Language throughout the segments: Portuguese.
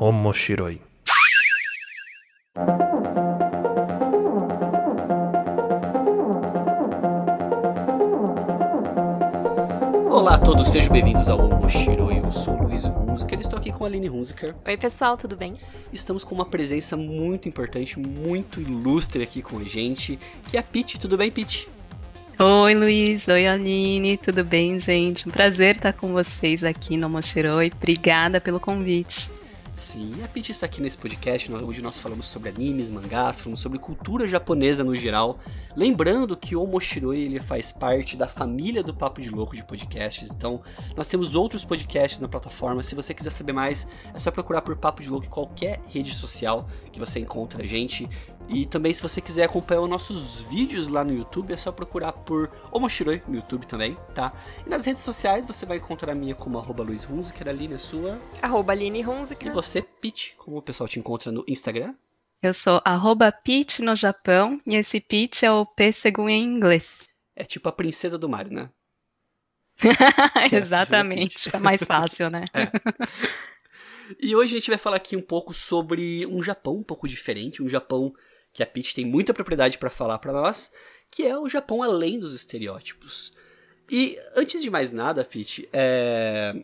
Omoshiroi. Olá a todos, sejam bem-vindos ao Omoshiroi. Eu sou o Luiz Hunziker, estou aqui com a Aline Hunziker. Oi, pessoal, tudo bem? Estamos com uma presença muito importante, muito ilustre aqui com a gente, que é a Pete. Tudo bem, Pete? Oi, Luiz. Oi, Aline. Tudo bem, gente? Um prazer estar com vocês aqui no Mochiroi. Obrigada pelo convite. Sim, a Peach está aqui nesse podcast onde nós falamos sobre animes, mangás, falamos sobre cultura japonesa no geral. Lembrando que o Moshiroi ele faz parte da família do Papo de Louco de podcasts, então nós temos outros podcasts na plataforma. Se você quiser saber mais, é só procurar por Papo de Louco em qualquer rede social que você encontra a gente. E também, se você quiser acompanhar os nossos vídeos lá no YouTube, é só procurar por Omoshiroi no YouTube também, tá? E nas redes sociais você vai encontrar a minha como arroba Luiz Hunziker, ali na sua. Arroba Aline Hunziker. E você, Pete, como o pessoal te encontra no Instagram? Eu sou arroba Peach no Japão e esse Peach é o pêssego em inglês. É tipo a princesa do Mario, né? Exatamente, é mais fácil, né? É. E hoje a gente vai falar aqui um pouco sobre um Japão um pouco diferente, um Japão que a Peach tem muita propriedade para falar para nós, que é o Japão além dos estereótipos. E antes de mais nada, Peach, é...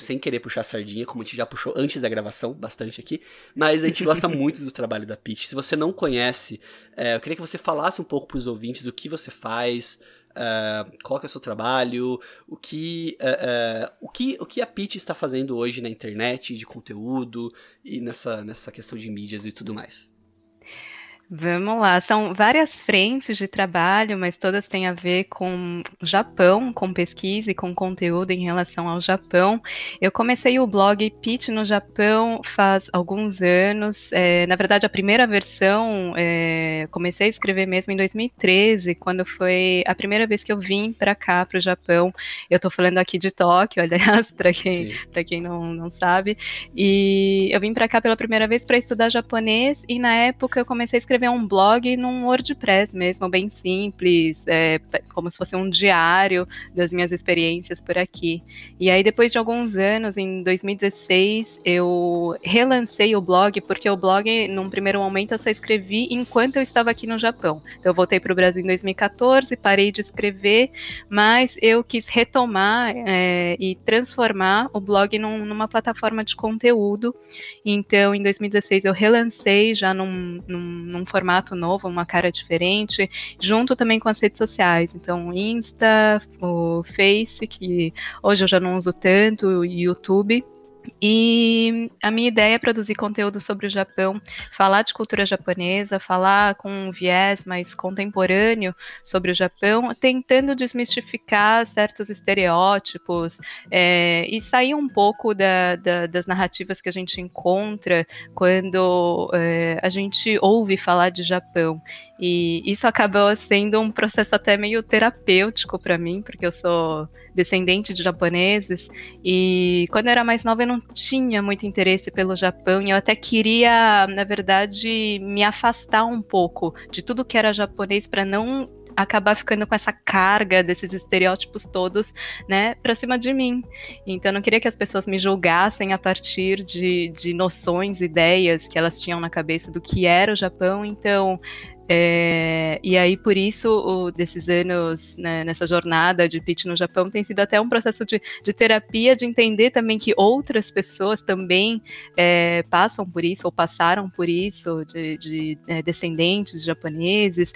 sem querer puxar a sardinha, como a gente já puxou antes da gravação, bastante aqui, mas a gente gosta muito do trabalho da Peach. Se você não conhece, é, eu queria que você falasse um pouco para os ouvintes o que você faz, Uh, qual é o seu trabalho, o que, uh, uh, o que, o que a Peach está fazendo hoje na internet, de conteúdo e nessa, nessa questão de mídias e tudo mais. Vamos lá, são várias frentes de trabalho, mas todas têm a ver com Japão, com pesquisa e com conteúdo em relação ao Japão. Eu comecei o blog Pitch no Japão faz alguns anos. É, na verdade, a primeira versão é, comecei a escrever mesmo em 2013, quando foi a primeira vez que eu vim para cá, para o Japão. Eu estou falando aqui de Tóquio, aliás, para quem, quem não, não sabe. E eu vim para cá pela primeira vez para estudar japonês, e na época eu comecei a escrever escrever um blog num WordPress mesmo, bem simples, é, como se fosse um diário das minhas experiências por aqui. E aí, depois de alguns anos, em 2016, eu relancei o blog, porque o blog, num primeiro momento, eu só escrevi enquanto eu estava aqui no Japão. Então, eu voltei para o Brasil em 2014, parei de escrever, mas eu quis retomar é, e transformar o blog num, numa plataforma de conteúdo. Então, em 2016, eu relancei já num, num, num formato novo, uma cara diferente, junto também com as redes sociais. Então, o Insta, o Face, que hoje eu já não uso tanto, o YouTube. E a minha ideia é produzir conteúdo sobre o Japão, falar de cultura japonesa, falar com um viés mais contemporâneo sobre o Japão, tentando desmistificar certos estereótipos é, e sair um pouco da, da, das narrativas que a gente encontra quando é, a gente ouve falar de Japão. E isso acabou sendo um processo até meio terapêutico para mim, porque eu sou descendente de japoneses e quando eu era mais nova eu não tinha muito interesse pelo Japão e eu até queria, na verdade, me afastar um pouco de tudo que era japonês para não acabar ficando com essa carga desses estereótipos todos, né, pra cima de mim. Então, eu não queria que as pessoas me julgassem a partir de, de noções, ideias que elas tinham na cabeça do que era o Japão. Então, é, e aí, por isso, o, desses anos né, nessa jornada de pitch no Japão tem sido até um processo de, de terapia, de entender também que outras pessoas também é, passam por isso, ou passaram por isso, de, de é, descendentes japoneses,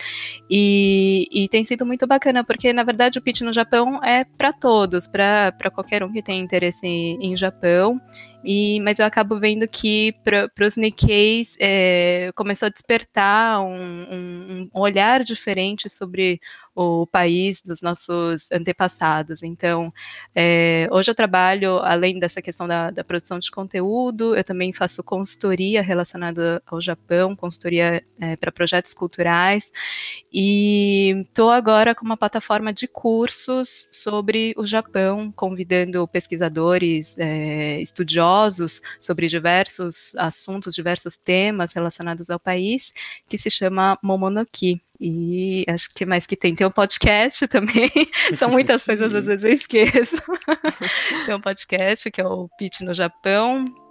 e, e, tem sido muito bacana, porque na verdade o pitch no Japão é para todos, para qualquer um que tem interesse em, em Japão, e, mas eu acabo vendo que para os Nikkeis é, começou a despertar um, um, um, olhar diferente sobre o país dos nossos antepassados. Então, é, hoje eu trabalho, além dessa questão da, da, produção de conteúdo, eu também faço consultoria relacionada ao Japão, consultoria é, para projetos culturais, e estou agora com uma plataforma de cursos sobre o Japão, convidando pesquisadores, é, estudiosos sobre diversos assuntos, diversos temas relacionados ao país, que se chama Momonoki. E acho que mais que tem. Tem um podcast também. São muitas coisas, às vezes eu esqueço. tem um podcast que é o Pitch no Japão.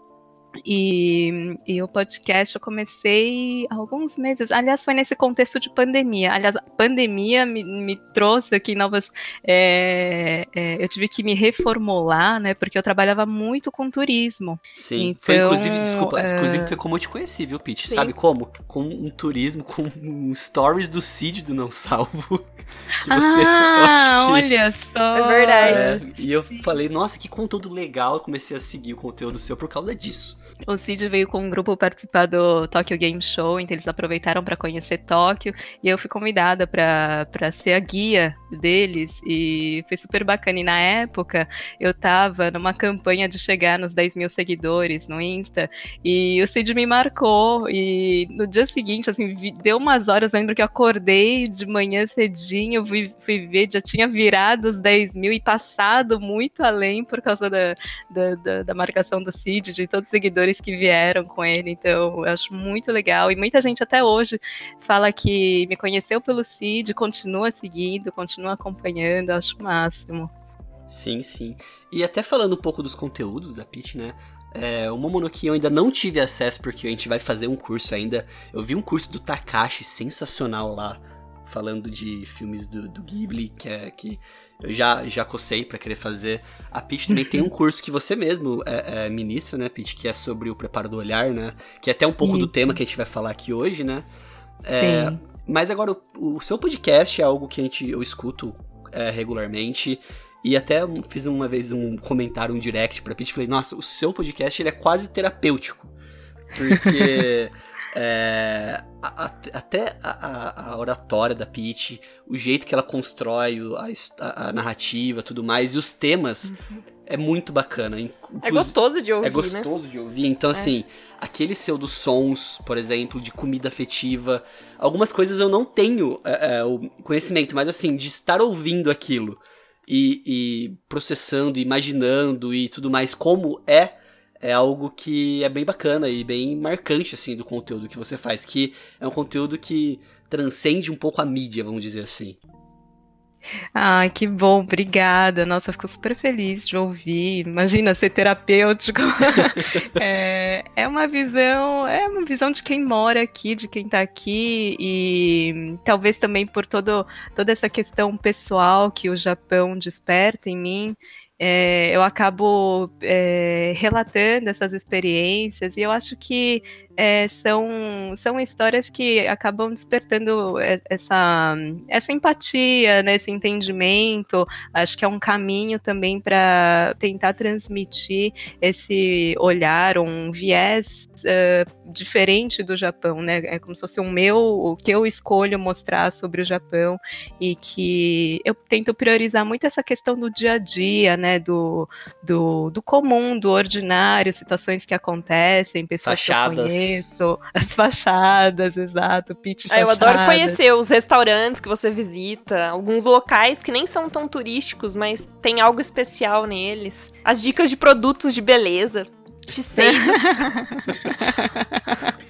E, e, o podcast eu comecei há alguns meses. Aliás, foi nesse contexto de pandemia. Aliás, a pandemia me, me trouxe aqui novas. É, é, eu tive que me reformular, né? Porque eu trabalhava muito com turismo. Sim. Então, foi inclusive, desculpa, é... inclusive foi como eu te conheci, viu, Pete? Sabe como? Com um turismo, com um stories do Cid do Não Salvo. Que você, ah, que, olha só. É verdade. É, e eu falei, nossa, que conteúdo legal. Eu comecei a seguir o conteúdo seu por causa disso. O Cid veio com um grupo participar do Tokyo Game Show, então eles aproveitaram para conhecer Tóquio e eu fui convidada para ser a guia deles e foi super bacana. E na época eu tava numa campanha de chegar nos 10 mil seguidores no Insta e o Cid me marcou e no dia seguinte, assim, deu umas horas, lembro que eu acordei de manhã cedinho, fui, fui ver, já tinha virado os 10 mil e passado muito além por causa da, da, da, da marcação do Cid, de todos os seguidores que vieram com ele, então eu acho muito legal. E muita gente até hoje fala que me conheceu pelo Cid, continua seguindo, continua acompanhando, acho o máximo. Sim, sim. E até falando um pouco dos conteúdos da Pitch, né? É, o Momonoki eu ainda não tive acesso porque a gente vai fazer um curso ainda. Eu vi um curso do Takashi sensacional lá, falando de filmes do, do Ghibli, que é que eu já, já cocei para querer fazer. A Pete também tem um curso que você mesmo é, é, ministra, né, Pete? Que é sobre o preparo do olhar, né? Que é até um pouco Isso. do tema que a gente vai falar aqui hoje, né? É, Sim. Mas agora, o, o, seu podcast é algo que a gente, eu escuto é, regularmente. E até fiz uma vez um comentário, um direct pra Pete. Falei, nossa, o seu podcast ele é quase terapêutico. Porque... É, a, a, até a, a, oratória da Peach, o jeito que ela constrói a, narrativa, tudo mais, e os temas é muito bacana. é gostoso de ouvir, É gostoso né? de ouvir. Então, é. assim, aquele seu dos sons, por exemplo, de comida afetiva, algumas coisas eu não tenho é, é, o conhecimento, mas assim, de estar ouvindo aquilo e, e processando, imaginando e tudo mais, como é é algo que é bem bacana e bem marcante, assim, do conteúdo que você faz, que é um conteúdo que transcende um pouco a mídia, vamos dizer assim. Ah, que bom, obrigada. Nossa, fico super feliz de ouvir. Imagina ser terapêutico. é, é, uma visão, é uma visão de quem mora aqui, de quem está aqui, e talvez também por todo, toda essa questão pessoal que o Japão desperta em mim é, eu acabo é, relatando essas experiências e eu acho que é, são, são histórias que acabam despertando essa, essa empatia, né, esse entendimento. Acho que é um caminho também para tentar transmitir esse olhar, um viés uh, diferente do Japão, né? É como se fosse um meu, o que eu escolho mostrar sobre o Japão e que eu tento priorizar muito essa questão do dia a dia, né? Do, do, do comum, do ordinário, situações que acontecem, pessoas que eu conheço isso, as fachadas, exato, pitch. Ah, eu adoro conhecer os restaurantes que você visita, alguns locais que nem são tão turísticos, mas tem algo especial neles. As dicas de produtos de beleza. Te sei.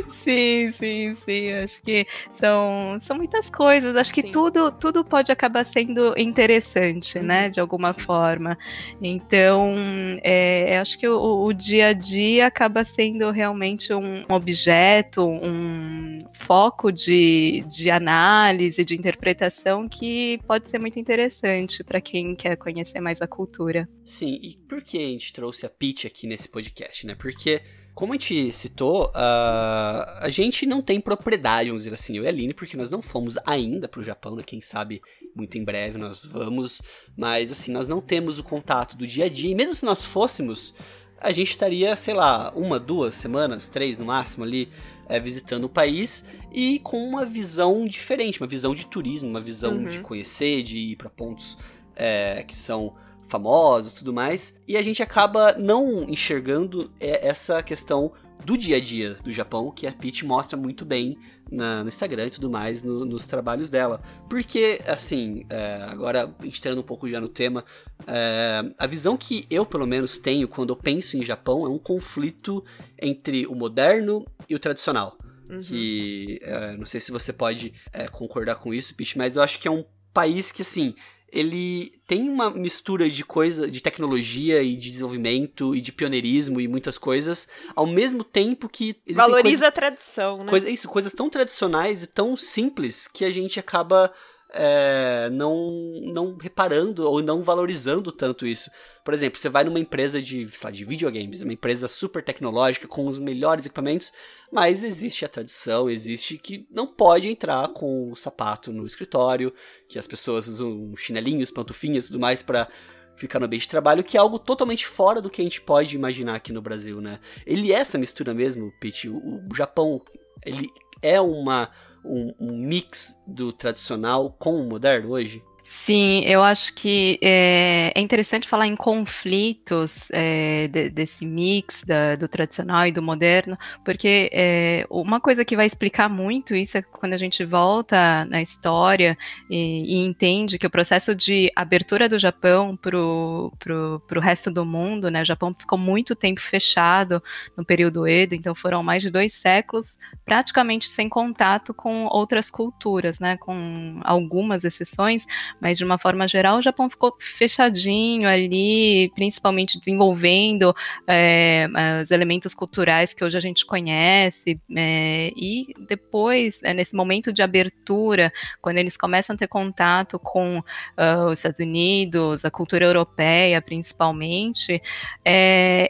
sim, sim, sim. Acho que são, são muitas coisas. Acho que tudo, tudo pode acabar sendo interessante, uhum. né? De alguma sim. forma. Então, é, acho que o, o, dia a dia acaba sendo realmente um objeto, um foco de, de análise, de interpretação que pode ser muito interessante para quem quer conhecer mais a cultura. Sim, e por que a gente trouxe a Peach aqui nesse podcast, né? Porque como a gente citou, uh, a gente não tem propriedade, vamos dizer assim, eu e a Aline, porque nós não fomos ainda para o Japão, né? Quem sabe muito em breve nós vamos, mas assim, nós não temos o contato do dia a dia, e mesmo se nós fôssemos, a gente estaria, sei lá, uma, duas semanas, três no máximo ali, é, visitando o país e com uma visão diferente, uma visão de turismo, uma visão uhum. de conhecer, de ir para pontos é, que são famosos tudo mais, e a gente acaba não enxergando é, essa questão do dia a dia do Japão, que a Peach mostra muito bem na, no Instagram e tudo mais, no, nos trabalhos dela. Porque, assim, é, agora entrando um pouco já no tema, é, a visão que eu, pelo menos, tenho quando eu penso em Japão é um conflito entre o moderno e o tradicional. Uhum. Que, é, não sei se você pode é, concordar com isso, Peach, mas eu acho que é um país que, assim, ele tem uma mistura de coisa, de tecnologia e de desenvolvimento e de pioneirismo e muitas coisas, ao mesmo tempo que valoriza coisas, a tradição, né? Coisa, isso, coisas tão tradicionais e tão simples que a gente acaba é, não, não reparando ou não valorizando tanto isso. Por exemplo, você vai numa empresa de, lá, de videogames, uma empresa super tecnológica com os melhores equipamentos, mas existe a tradição, existe que não pode entrar com o sapato no escritório, que as pessoas usam chinelinhos, pantufinhas e tudo mais para ficar no ambiente de trabalho, que é algo totalmente fora do que a gente pode imaginar aqui no Brasil, né? Ele é essa mistura mesmo, Pete. O, o Japão, ele é uma um, um mix do tradicional com o moderno hoje? Sim, eu acho que é, é interessante falar em conflitos é, de, desse mix da, do tradicional e do moderno, porque é, uma coisa que vai explicar muito isso é quando a gente volta na história e, e entende que o processo de abertura do Japão para o resto do mundo, né? O Japão ficou muito tempo fechado no período Edo, então foram mais de dois séculos praticamente sem contato com outras culturas, né? Com algumas exceções mas de uma forma geral o Japão ficou fechadinho ali, principalmente desenvolvendo é, os elementos culturais que hoje a gente conhece, é, e depois, é, nesse momento de abertura, quando eles começam a ter contato com uh, os Estados Unidos, a cultura europeia principalmente,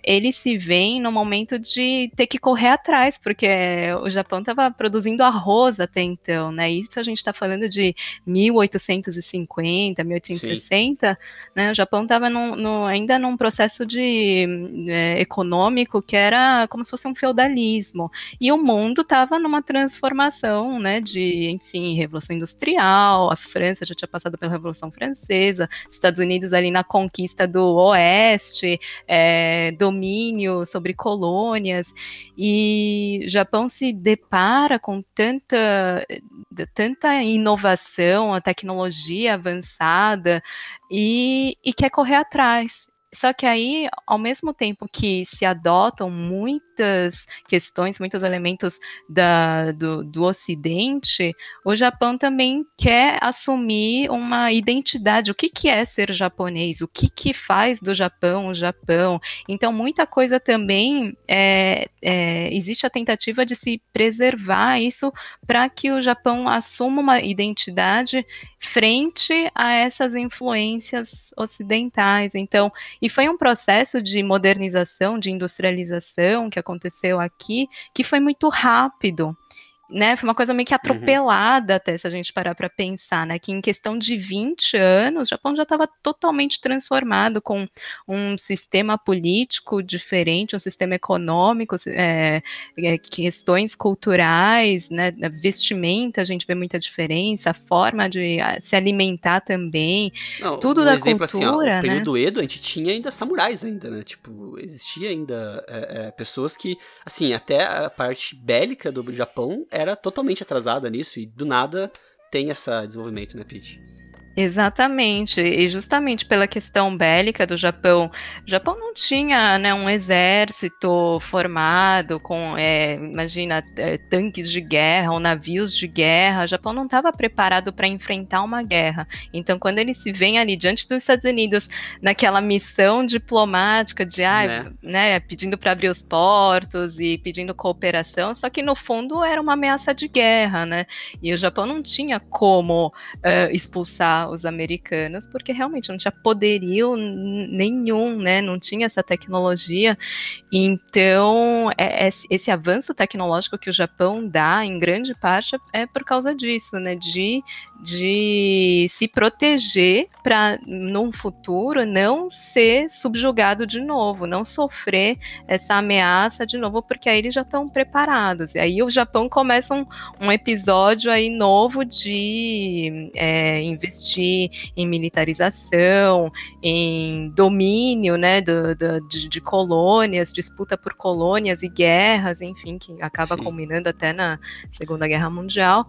eles se veem no momento de ter que correr atrás, porque o Japão estava produzindo arroz até então, né? Isso a gente está falando de 1850 1850, 1860, né, o Japão estava ainda num processo de é, econômico que era como se fosse um feudalismo. E o mundo estava numa transformação, né, de, enfim, Revolução Industrial, a França já tinha passado pela Revolução Francesa, Estados Unidos ali na conquista do Oeste, é, domínio sobre colônias, e Japão se depara com tanta, tanta inovação, a tecnologia avançada e, e quer correr atrás. Só que aí, ao mesmo tempo que se adotam muitas questões, muitos elementos da, do, do Ocidente, o Japão também quer assumir uma identidade. O que, que é ser japonês? O que, que faz do Japão o Japão? Então, muita coisa também é, é, existe a tentativa de se preservar isso para que o Japão assuma uma identidade frente a essas influências ocidentais. Então, e foi um processo de modernização, de industrialização que aconteceu aqui, que foi muito rápido né, foi uma coisa meio que uhum. atropelada uhum. até se a gente parar para pensar, né, que em questão de 20 anos, o Japão já estava totalmente transformado com um sistema político diferente, um sistema econômico, é, é, questões culturais, né, vestimenta, a gente vê muita diferença, a forma de se alimentar também, Não, tudo um da exemplo, cultura, assim, ó, no período né? Edo a gente tinha ainda samurais ainda, né, tipo, existia ainda é, é pessoas que, assim, até a parte bélica do Japão era totalmente atrasada nisso e do nada tem esse desenvolvimento, né, Pete? Exatamente, e justamente pela questão bélica do Japão, o Japão não tinha né, um exército formado com, é, imagina, é, tanques de guerra ou navios de guerra, o Japão não estava preparado para enfrentar uma guerra. Então, quando ele se vê ali diante dos Estados Unidos, naquela missão diplomática de, ah, né? né pedindo para abrir os portos e pedindo cooperação, só que no fundo era uma ameaça de guerra, né? E o Japão não tinha como uh, expulsar os americanos, porque realmente não tinha poderio nenhum, né? Não tinha essa tecnologia. Então, é, é, esse avanço tecnológico que o Japão dá, em grande parte, é por causa disso, né? De, de se proteger para, num futuro, não ser subjugado de novo, não sofrer essa ameaça de novo, porque aí eles já estão preparados. E aí o Japão começa um, um episódio aí novo de é, investir em militarização, em domínio né, do, do de, de, colônias, disputa por colônias e guerras, enfim, que acaba Sim. culminando até na Segunda Guerra Mundial.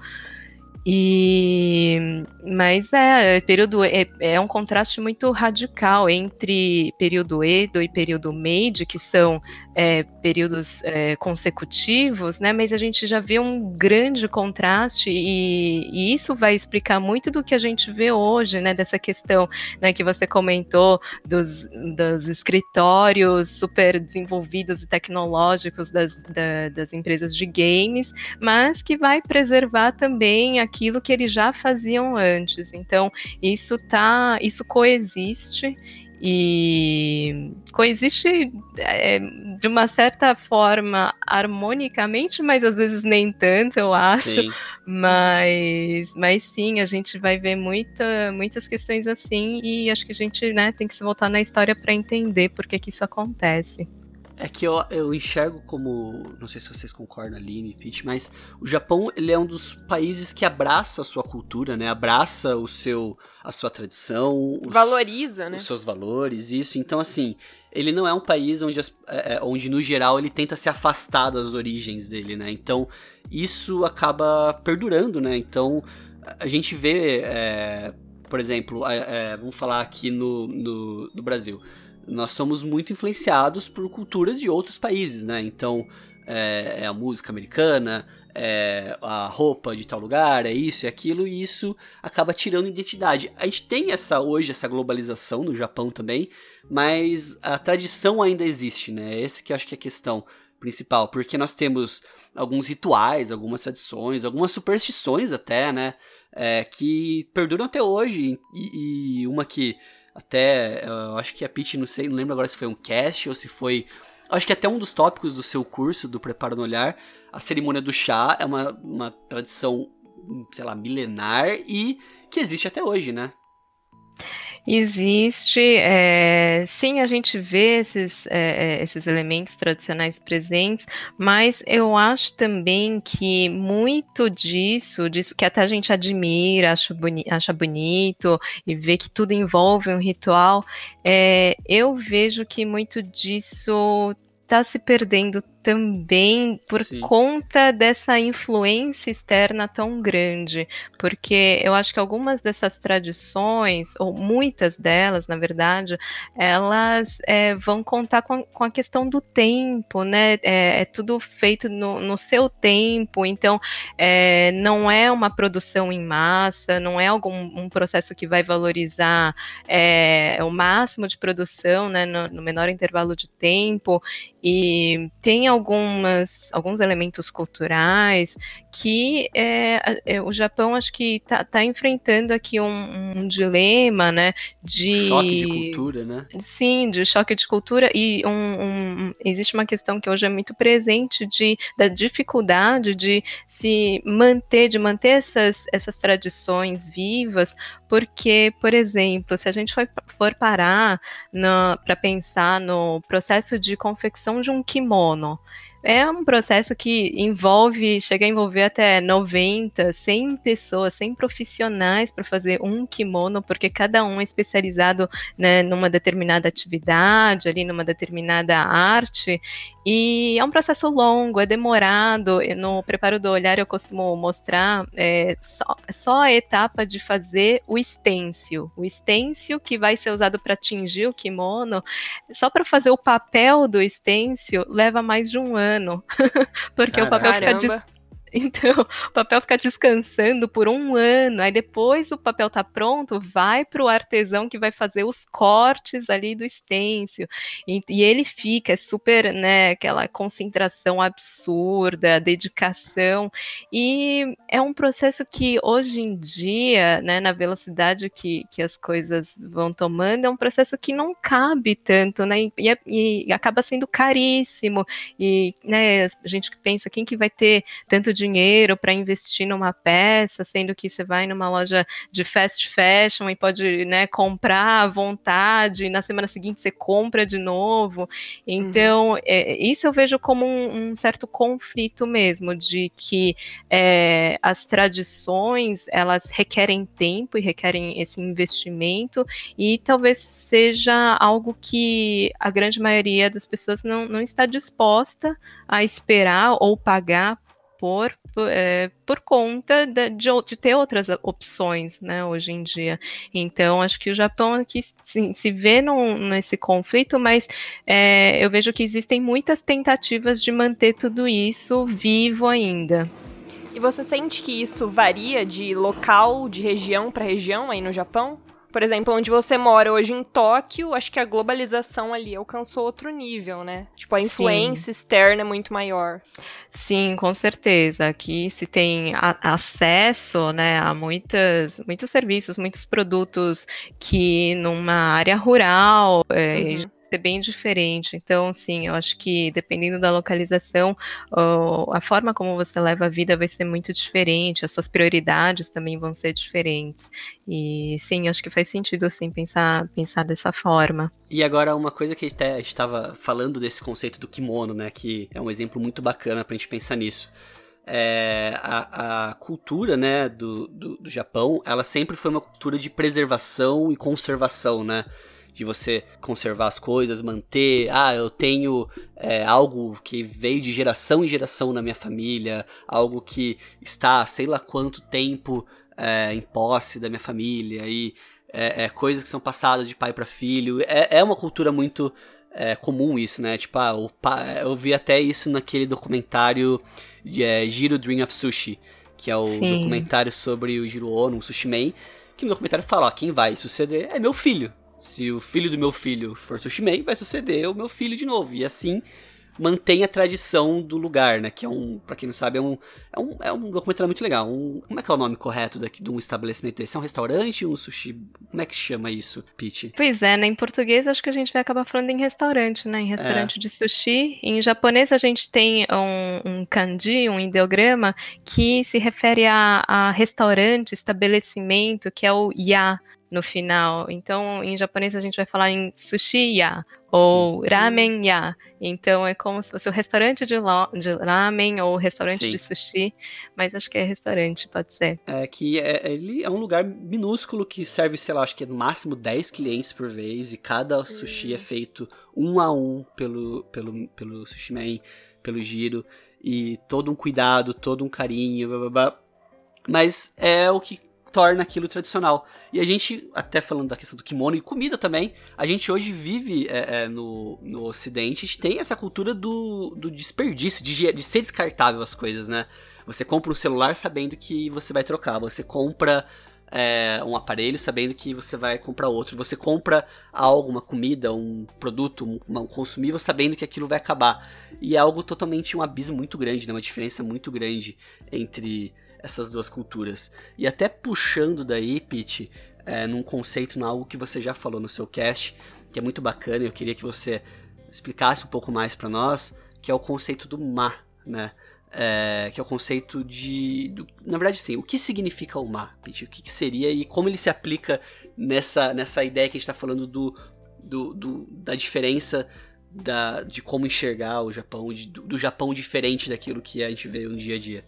E mas é, período é, é, um contraste muito radical entre período Edo e período Meiji, que são é, períodos é, consecutivos, né? Mas a gente já vê um grande contraste e, e, isso vai explicar muito do que a gente vê hoje, né? Dessa questão, né? Que você comentou dos, dos escritórios super desenvolvidos e tecnológicos das, da, das empresas de games, mas que vai preservar também a aquilo que eles já faziam antes. Então, isso tá, isso coexiste e coexiste é, de uma certa forma harmonicamente, mas às vezes nem tanto, eu acho. Sim. Mas, mas sim, a gente vai ver muita, muitas questões assim e acho que a gente né, tem que se voltar na história para entender por que, que isso acontece. É que eu, eu enxergo como, não sei se vocês concordam, Aline, Pete, mas o Japão ele é um dos países que abraça a sua cultura, né? Abraça o seu, a sua tradição, os, valoriza, né? Os seus valores, isso. Então assim, ele não é um país onde, as, é, é, onde no geral ele tenta se afastar das origens dele, né? Então isso acaba perdurando, né? Então a gente vê, é, por exemplo, é, é vamos falar aqui no, no, no Brasil nós somos muito influenciados por culturas de outros países, né? Então, é, é, a música americana, é a roupa de tal lugar, é isso e aquilo, e isso acaba tirando identidade. A gente tem essa hoje essa globalização no Japão também, mas a tradição ainda existe, né? Esse que eu acho que é a questão principal, porque nós temos alguns rituais, algumas tradições, algumas superstições até, né? É, que perduram até hoje, e, e uma que até, eu acho que a Pete, não sei, não lembro agora se foi um cast ou se foi. Acho que até um dos tópicos do seu curso, do Preparo no Olhar, a cerimônia do chá é uma, uma tradição, sei lá, milenar e que existe até hoje, né? Existe, é, sim, a gente vê esses, é, esses elementos tradicionais presentes, mas eu acho também que muito disso, disso que até a gente admira, acha, boni acha bonito e vê que tudo envolve um ritual, é, eu vejo que muito disso está se perdendo também por Sim. conta dessa influência externa tão grande, porque eu acho que algumas dessas tradições, ou muitas delas, na verdade, elas é, vão contar com a, com a, questão do tempo, né? É, é tudo feito no, no, seu tempo, então é, não é uma produção em massa, não é algum um processo que vai valorizar é, o máximo de produção, né, no, no menor intervalo de tempo, e tem algumas, alguns elementos culturais que é, é, o Japão acho que está tá enfrentando aqui um, um, dilema, né? De choque de cultura, né? Sim, de choque de cultura e um, um, existe uma questão que hoje é muito presente de da dificuldade de se manter, de manter essas, essas tradições vivas, porque, por exemplo, se a gente for, for parar para pensar no processo de confecção de um kimono, é um processo que envolve, chega a envolver até 90, 100 pessoas, 100 profissionais para fazer um kimono, porque cada um é especializado né, numa determinada atividade, ali numa determinada arte, e é um processo longo, é demorado. No preparo do olhar eu costumo mostrar é, só, só, a etapa de fazer o estêncil. O estêncil que vai ser usado para tingir o kimono, só para fazer o papel do estêncil leva mais de um ano, porque Caramba. o papel fica então, o papel fica descansando por um ano, aí depois o papel tá pronto, vai para o artesão que vai fazer os cortes ali do estêncil. E, e, ele fica, é super, né, aquela concentração absurda, dedicação. E é um processo que hoje em dia, né, na velocidade que, que as coisas vão tomando, é um processo que não cabe tanto, né, e, é, e acaba sendo caríssimo. E, né, a gente pensa, quem que vai ter tanto dinheiro dinheiro para investir numa peça, sendo que você vai numa loja de fast fashion e pode né, comprar à vontade, e na semana seguinte você compra de novo. Então, uhum. é, isso eu vejo como um, um, certo conflito mesmo, de que é, as tradições elas requerem tempo e requerem esse investimento, e talvez seja algo que a grande maioria das pessoas não, não está disposta a esperar ou pagar por é, por conta de, de, de, ter outras opções, né, hoje em dia. Então, acho que o Japão aqui sim, se vê num, nesse conflito, mas é, eu vejo que existem muitas tentativas de manter tudo isso vivo ainda. E você sente que isso varia de local, de região para região aí no Japão? Por exemplo, onde você mora hoje em Tóquio, acho que a globalização ali alcançou outro nível, né? Tipo, a influência Sim. externa é muito maior. Sim, com certeza. Aqui se tem a acesso né, a muitas, muitos serviços, muitos produtos que numa área rural é, uhum ser bem diferente. Então, sim, eu acho que dependendo da localização, a forma como você leva a vida vai ser muito diferente, as suas prioridades também vão ser diferentes. E sim, acho que faz sentido assim pensar, pensar dessa forma. E agora uma coisa que até estava falando desse conceito do kimono, né, que é um exemplo muito bacana para a gente pensar nisso. É, a, a, cultura né, do, do, do Japão, ela sempre foi uma cultura de preservação e conservação, né? De você conservar as coisas, manter. Ah, eu tenho é, algo que veio de geração em geração na minha família, algo que está sei lá quanto tempo é, em posse da minha família, e é, é coisas que são passadas de pai para filho. É, é uma cultura muito é, comum isso, né? Tipo, ah, eu vi até isso naquele documentário de Giro Dream of Sushi, que é o Sim. documentário sobre o Jiro Ono, o Sushi Man, que no documentário fala, ó, quem vai suceder é meu filho. Se o filho do meu filho for Sushimei, vai suceder o meu filho de novo. E assim mantém a tradição do lugar, né? Que é um, para quem não sabe, é um, é um, é um documentário muito legal. Um, como é que é o nome correto daqui de um estabelecimento desse? É um restaurante, um sushi? Como é que chama isso, Pete? Pois é, né? Em português acho que a gente vai acabar falando em restaurante, né? Em restaurante é. de sushi. Em japonês a gente tem um, um kanji, um ideograma, que se refere a, a restaurante, estabelecimento, que é o ya no final. Então, em japonês a gente vai falar em sushi ya ou Sim. ramen ya. Então é como se fosse o restaurante de, de ramen ou restaurante Sim. de sushi, mas acho que é restaurante, pode ser. É que é, ele é um lugar minúsculo que serve, sei lá, acho que é no máximo 10 clientes por vez e cada sushi é feito um a um pelo pelo pelo sushi man, pelo giro e todo um cuidado, todo um carinho, blá, blá, blá. mas é o que torna aquilo tradicional. E a gente, até falando da questão do kimono e comida também, a gente hoje vive é, é, no, no Ocidente, a gente tem essa cultura do, do desperdício, de, de ser descartável as coisas, né? Você compra um celular sabendo que você vai trocar, você compra é, um aparelho sabendo que você vai comprar outro. Você compra algo, uma comida, um produto, um, um consumível sabendo que aquilo vai acabar. E é algo totalmente um abismo muito grande, né? Uma diferença muito grande entre essas duas culturas. E até puxando daí, Pete, é, num conceito, em algo que você já falou no seu cast, que é muito bacana, eu queria que você explicasse um pouco mais para nós, que é o conceito do ma, né? É, que é o conceito de. Do, na verdade, sim, o que significa o ma, Pete? O que, que, seria e como ele se aplica nessa, nessa ideia que a gente está falando do, do, do, da diferença da, de como enxergar o Japão, de, do, do Japão diferente daquilo que a gente vê no dia a dia.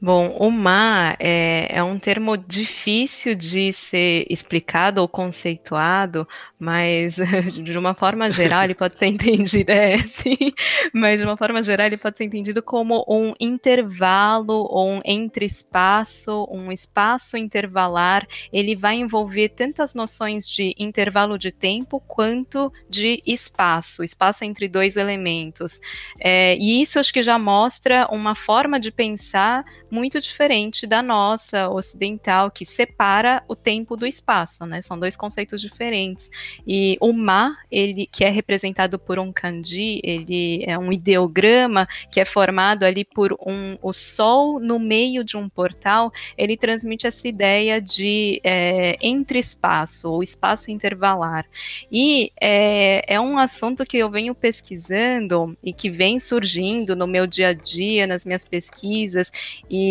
Bom, o mar é, é, um termo difícil de ser explicado ou conceituado, mas de uma forma geral ele pode ser entendido, é, sim, mas de uma forma geral ele pode ser entendido como um intervalo ou um entre-espaço, um espaço intervalar. Ele vai envolver tanto as noções de intervalo de tempo quanto de espaço, espaço entre dois elementos. É, e isso acho que já mostra uma forma de pensar muito diferente da nossa ocidental, que separa o tempo do espaço, né? São dois conceitos diferentes. E o ma, ele que é representado por um kanji, ele é um ideograma que é formado ali por um o sol no meio de um portal, ele transmite essa ideia de é, entre espaço, ou espaço intervalar. E é, é um assunto que eu venho pesquisando e que vem surgindo no meu dia a dia, nas minhas pesquisas, e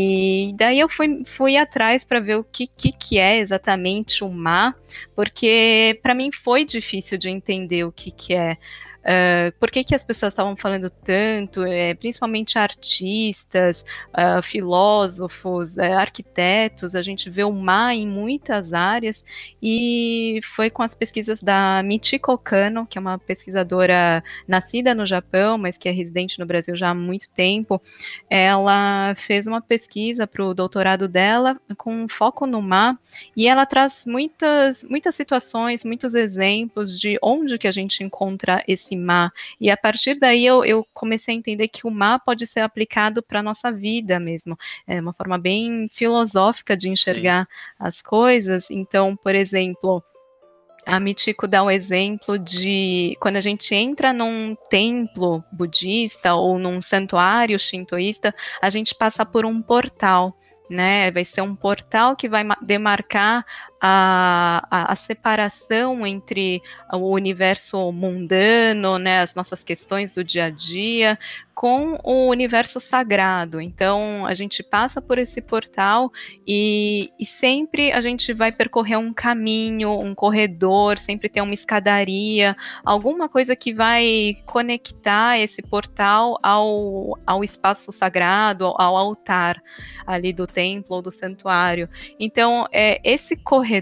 daí eu fui, fui atrás para ver o que, que, que é exatamente o mar, porque para mim foi difícil de entender o que, que é. Uh, por que, que as pessoas estavam falando tanto, é, principalmente artistas, uh, filósofos, é, arquitetos, a gente vê o mar em muitas áreas, e foi com as pesquisas da Michiko Kano, que é uma pesquisadora nascida no Japão, mas que é residente no Brasil já há muito tempo, ela fez uma pesquisa para o doutorado dela com foco no mar, e ela traz muitas, muitas situações, muitos exemplos de onde que a gente encontra esse mar. E a partir daí eu, eu comecei a entender que o mar pode ser aplicado para a nossa vida mesmo. É uma forma bem filosófica de enxergar Sim. as coisas. Então, por exemplo, a Michiko dá um exemplo de quando a gente entra num templo budista ou num santuário shintoísta, a gente passa por um portal. Né, vai ser um portal que vai demarcar a, a, a, separação entre o universo mundano, né, as nossas questões do dia a dia, com o universo sagrado. Então, a gente passa por esse portal e, e, sempre a gente vai percorrer um caminho, um corredor, sempre tem uma escadaria, alguma coisa que vai conectar esse portal ao, ao espaço sagrado, ao altar ali do templo ou do santuário. Então, é, esse corredor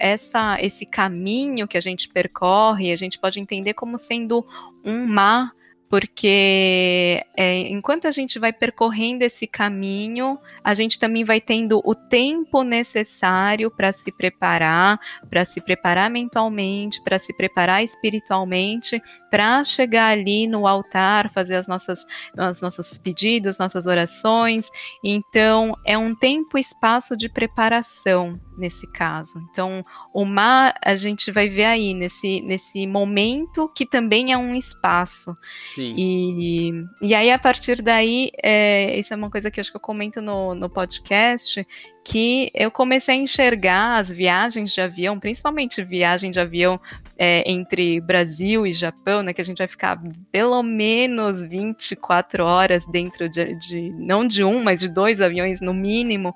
essa, esse caminho que a gente percorre, a gente pode entender como sendo um mar porque é, enquanto a gente vai percorrendo esse caminho, a gente também vai tendo o tempo necessário para se preparar, para se preparar mentalmente, para se preparar espiritualmente, para chegar ali no altar, fazer as nossas, os nossos pedidos, nossas orações. Então, é um tempo e espaço de preparação nesse caso. Então, o mar a gente vai ver aí nesse, nesse momento que também é um espaço. Sim. E, e aí, a partir daí, é, isso é uma coisa que eu acho que eu comento no, no podcast, que eu comecei a enxergar as viagens de avião, principalmente viagem de avião é, entre Brasil e Japão, né, que a gente vai ficar pelo menos 24 horas dentro de, de não de um, mas de dois aviões no mínimo,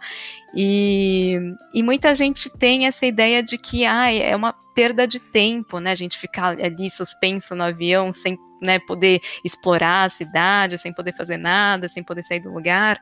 e, e muita gente tem essa ideia de que ah, é uma perda de tempo, né, a gente ficar ali suspenso no avião sem né, poder explorar a cidade, sem poder fazer nada, sem poder sair do lugar.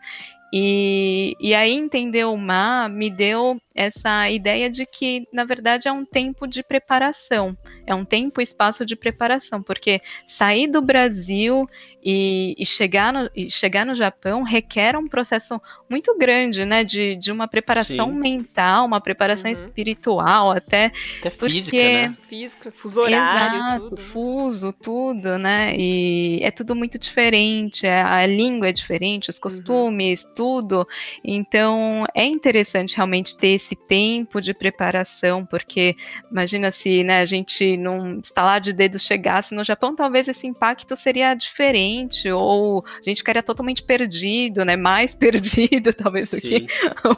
E, e aí entender o mar me deu essa ideia de que, na verdade, é um tempo de preparação, é um tempo e espaço de preparação, porque sair do Brasil e, e, chegar, no, e chegar no Japão requer um processo muito grande, né? De, de uma preparação Sim. mental, uma preparação uhum. espiritual, até. Até porque... física, né? Física, fuso horário, Exato, tudo. fuso, tudo, né? E é tudo muito diferente, a, a língua é diferente, os uhum. costumes, uhum. tudo. Então, é interessante realmente ter esse tempo de preparação, porque imagina se né, a gente num estalar de dedos chegasse no Japão, talvez esse impacto seria diferente ou a gente ficaria totalmente perdido, né? Mais perdido, talvez, Sim. do que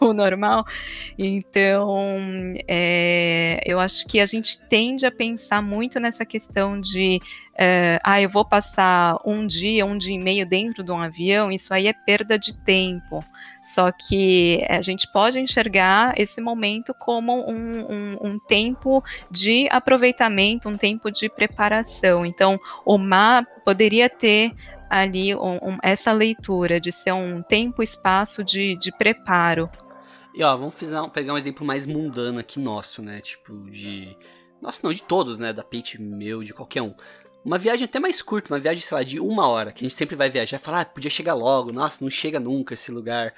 o normal. Então, é, eu acho que a gente tende a pensar muito nessa questão de é, ah, eu vou passar um dia, um dia e meio dentro de um avião, isso aí é perda de tempo. Só que a gente pode enxergar esse momento como um, um, um tempo de aproveitamento, um tempo de preparação. Então, o mar poderia ter ali um, um, essa leitura de ser um tempo espaço de, de preparo. E ó, vamos pegar um exemplo mais mundano aqui nosso, né? Tipo, de. Nossa, não, de todos, né? Da Pete, meu, de qualquer um. Uma viagem até mais curta, uma viagem, sei lá, de uma hora, que a gente sempre vai viajar e falar, ah, podia chegar logo, nossa, não chega nunca esse lugar.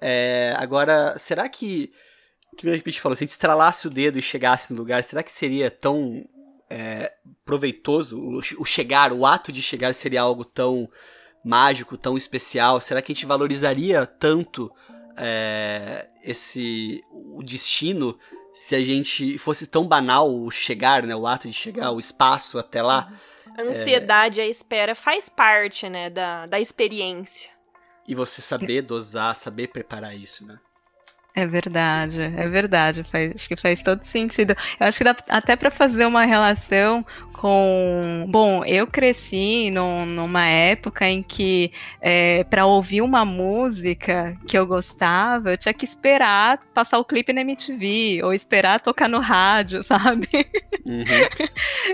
É, agora, será que, que a gente falou, se a gente estralasse o dedo e chegasse no lugar, será que seria tão é, proveitoso o, o chegar, o ato de chegar seria algo tão mágico, tão especial? Será que a gente valorizaria tanto é, esse o destino se a gente fosse tão banal o chegar, né, o ato de chegar, o espaço até lá? Uhum. A ansiedade, é... a espera faz parte, né, da, da experiência. E você saber dosar, saber preparar isso, né? É verdade, é verdade. Faz, acho que faz todo sentido. Eu acho que dá até para fazer uma relação com. Bom, eu cresci no, numa época em que, é, para ouvir uma música que eu gostava, eu tinha que esperar passar o clipe na MTV, ou esperar tocar no rádio, sabe? Uhum.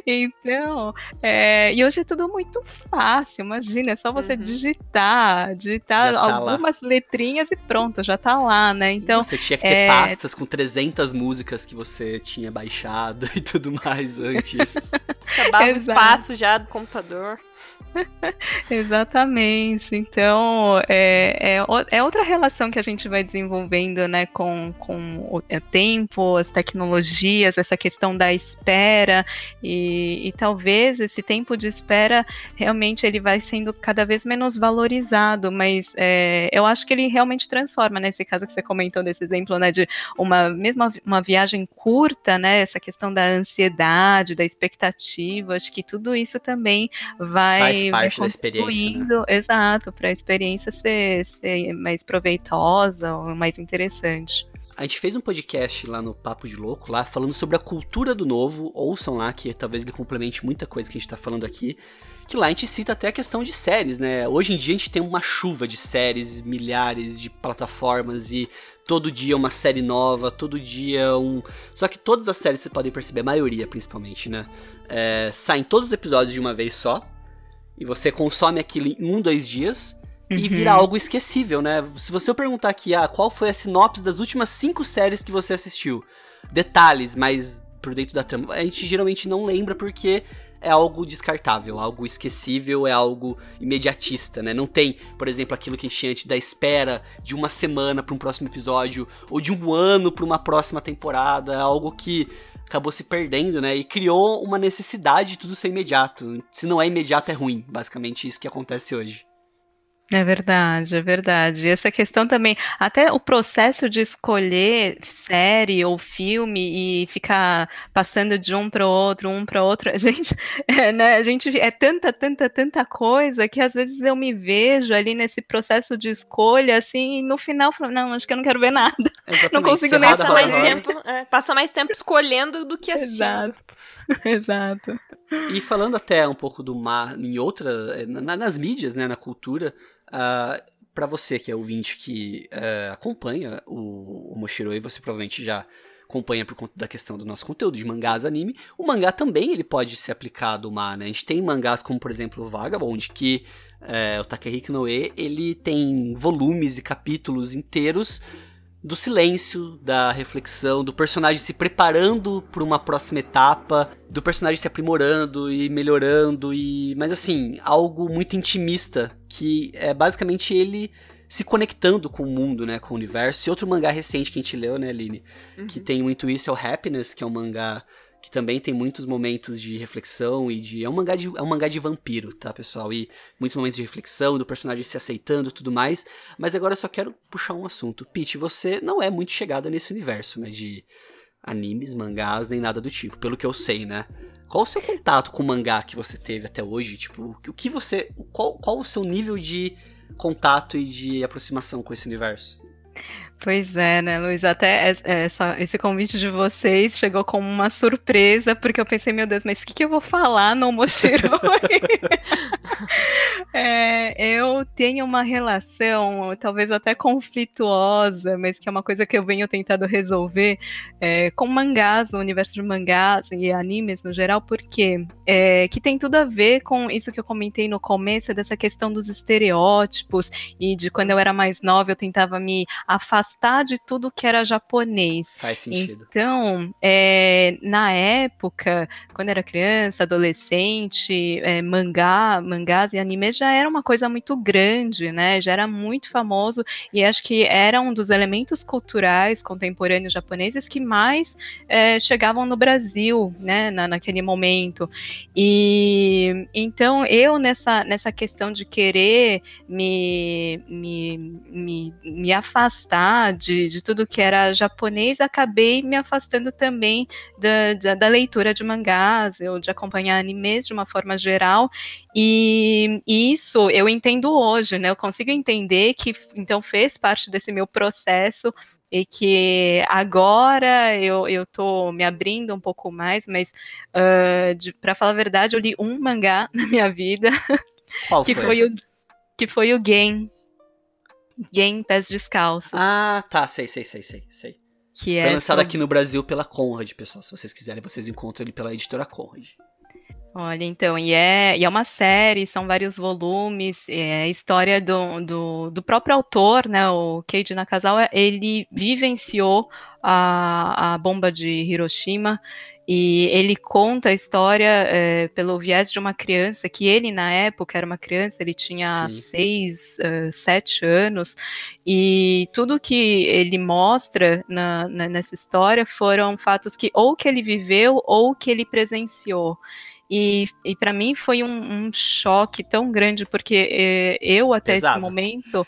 então, é, e hoje é tudo muito fácil, imagina, é só você uhum. digitar, digitar tá algumas lá. letrinhas e pronto, já tá lá, né? Então. Você tinha que ter é... pastas com 300 músicas que você tinha baixado e tudo mais antes. Acabava o espaço já do computador. Exatamente. Então, é, é, é, outra relação que a gente vai desenvolvendo, né, com, com o é, tempo, as tecnologias, essa questão da espera, e, e, talvez esse tempo de espera realmente ele vai sendo cada vez menos valorizado, mas é, eu acho que ele realmente transforma, nesse caso que você comentou desse exemplo, né, de uma mesma uma viagem curta, né, essa questão da ansiedade, da expectativa, acho que tudo isso também vai Faz parte da experiência. Né? Exato, para a experiência ser, ser mais proveitosa ou mais interessante. A gente fez um podcast lá no Papo de Louco, lá falando sobre a cultura do novo. Ouçam lá, que talvez ele complemente muita coisa que a gente tá falando aqui. Que lá a gente cita até a questão de séries, né? Hoje em dia a gente tem uma chuva de séries, milhares de plataformas e todo dia uma série nova, todo dia um. Só que todas as séries, você podem perceber, a maioria principalmente, né? É, saem todos os episódios de uma vez só e você consome aquilo em um, dois dias uhum. e vira algo esquecível, né? Se você perguntar aqui, ah, qual foi a sinopse das últimas cinco séries que você assistiu? Detalhes, mas por dentro da trama, a gente geralmente não lembra porque é algo descartável, algo esquecível, é algo imediatista, né? Não tem, por exemplo, aquilo que a gente tinha antes da espera de uma semana para um próximo episódio ou de um ano para uma próxima temporada, é algo que acabou se perdendo, né? E criou uma necessidade de tudo ser imediato. Se não é imediato, é ruim. Basicamente isso que acontece hoje. É verdade, é verdade. E essa questão também, até o processo de escolher série ou filme e ficar passando de um para outro, um para outro, a gente, é, né, a gente é tanta, tanta, tanta coisa que às vezes eu me vejo ali nesse processo de escolha, assim, e no final falo, não, acho que eu não quero ver nada. Exatamente, não consigo nem passar mais tempo, é, passa mais tempo escolhendo do que assistindo. Exato. Exato. E falando até um pouco do mar em outra, é, nas mídias, né, na cultura, Uh, ah, para você que é ouvinte que uh, acompanha o, o Moshiroi, você provavelmente já acompanha por conta da questão do nosso conteúdo de mangás anime, o mangá também ele pode ser aplicado mar, né? A gente tem mangás como, por exemplo, Vagabond, que é, o Takehiko Noe, ele tem volumes e capítulos inteiros do silêncio, da reflexão, do personagem se preparando para uma próxima etapa, do personagem se aprimorando e melhorando e, mas assim, algo muito intimista que é basicamente ele se conectando com o mundo, né, com o universo. E outro mangá recente que a gente leu, né, Aline, uhum. que tem muito isso é o Happiness, que é um mangá que também tem muitos momentos de reflexão e de. É um mangá de, é um mangá de vampiro, tá, pessoal? E muitos momentos de reflexão, do personagem se aceitando tudo mais. Mas agora eu só quero puxar um assunto. Pete, você não é muito chegada nesse universo, né? De animes, mangás, nem nada do tipo, pelo que eu sei, né? Qual o seu contato com o mangá que você teve até hoje? Tipo, o que você. Qual, qual o seu nível de contato e de aproximação com esse universo? Pois é, né, Luiz? Até essa, esse convite de vocês chegou como uma surpresa, porque eu pensei, meu Deus, mas o que, que eu vou falar no Mochiroi? é, eu tenho uma relação, talvez até conflituosa, mas que é uma coisa que eu venho tentando resolver é, com mangás, no universo de mangás e animes no geral, porque é, que tem tudo a ver com isso que eu comentei no começo, dessa questão dos estereótipos e de quando eu era mais nova eu tentava me afastar de tudo que era japonês. Faz sentido. Então, é, na época, quando era criança, adolescente, é, mangá, mangás e animes já era uma coisa muito grande, né? Já era muito famoso e acho que era um dos elementos culturais contemporâneos japoneses que mais é, chegavam no Brasil, né? Na, naquele momento. E então eu nessa, nessa questão de querer me, me, me, me afastar de, de tudo que era japonês, acabei me afastando também da, da, da leitura de mangás, ou de acompanhar animes de uma forma geral. E, e isso eu entendo hoje, né? Eu consigo entender que então fez parte desse meu processo e que agora eu, eu tô me abrindo um pouco mais, mas uh, para falar a verdade, eu li um mangá na minha vida. Qual que foi? foi o que foi o Gen Pés Descalços. Ah, tá, sei, sei, sei, sei, sei. Que Foi é lançado sobre- aqui no Brasil pela Conrad, pessoal. Se vocês quiserem, vocês encontram ele pela editora Conrad. Olha, então, e é, e é uma série, são vários volumes, é a história do, do, do próprio autor, né, o Keiji Nakazawa, ele vivenciou a, a bomba de Hiroshima e ele conta a história é, pelo viés de uma criança, que ele, na época, era uma criança, ele tinha Sim. seis, eh, sete anos, e tudo que ele mostra na- na- nessa história foram fatos que ou que ele viveu ou que ele presenciou. E, e para mim foi um, um choque tão grande, porque eh, eu até esse momento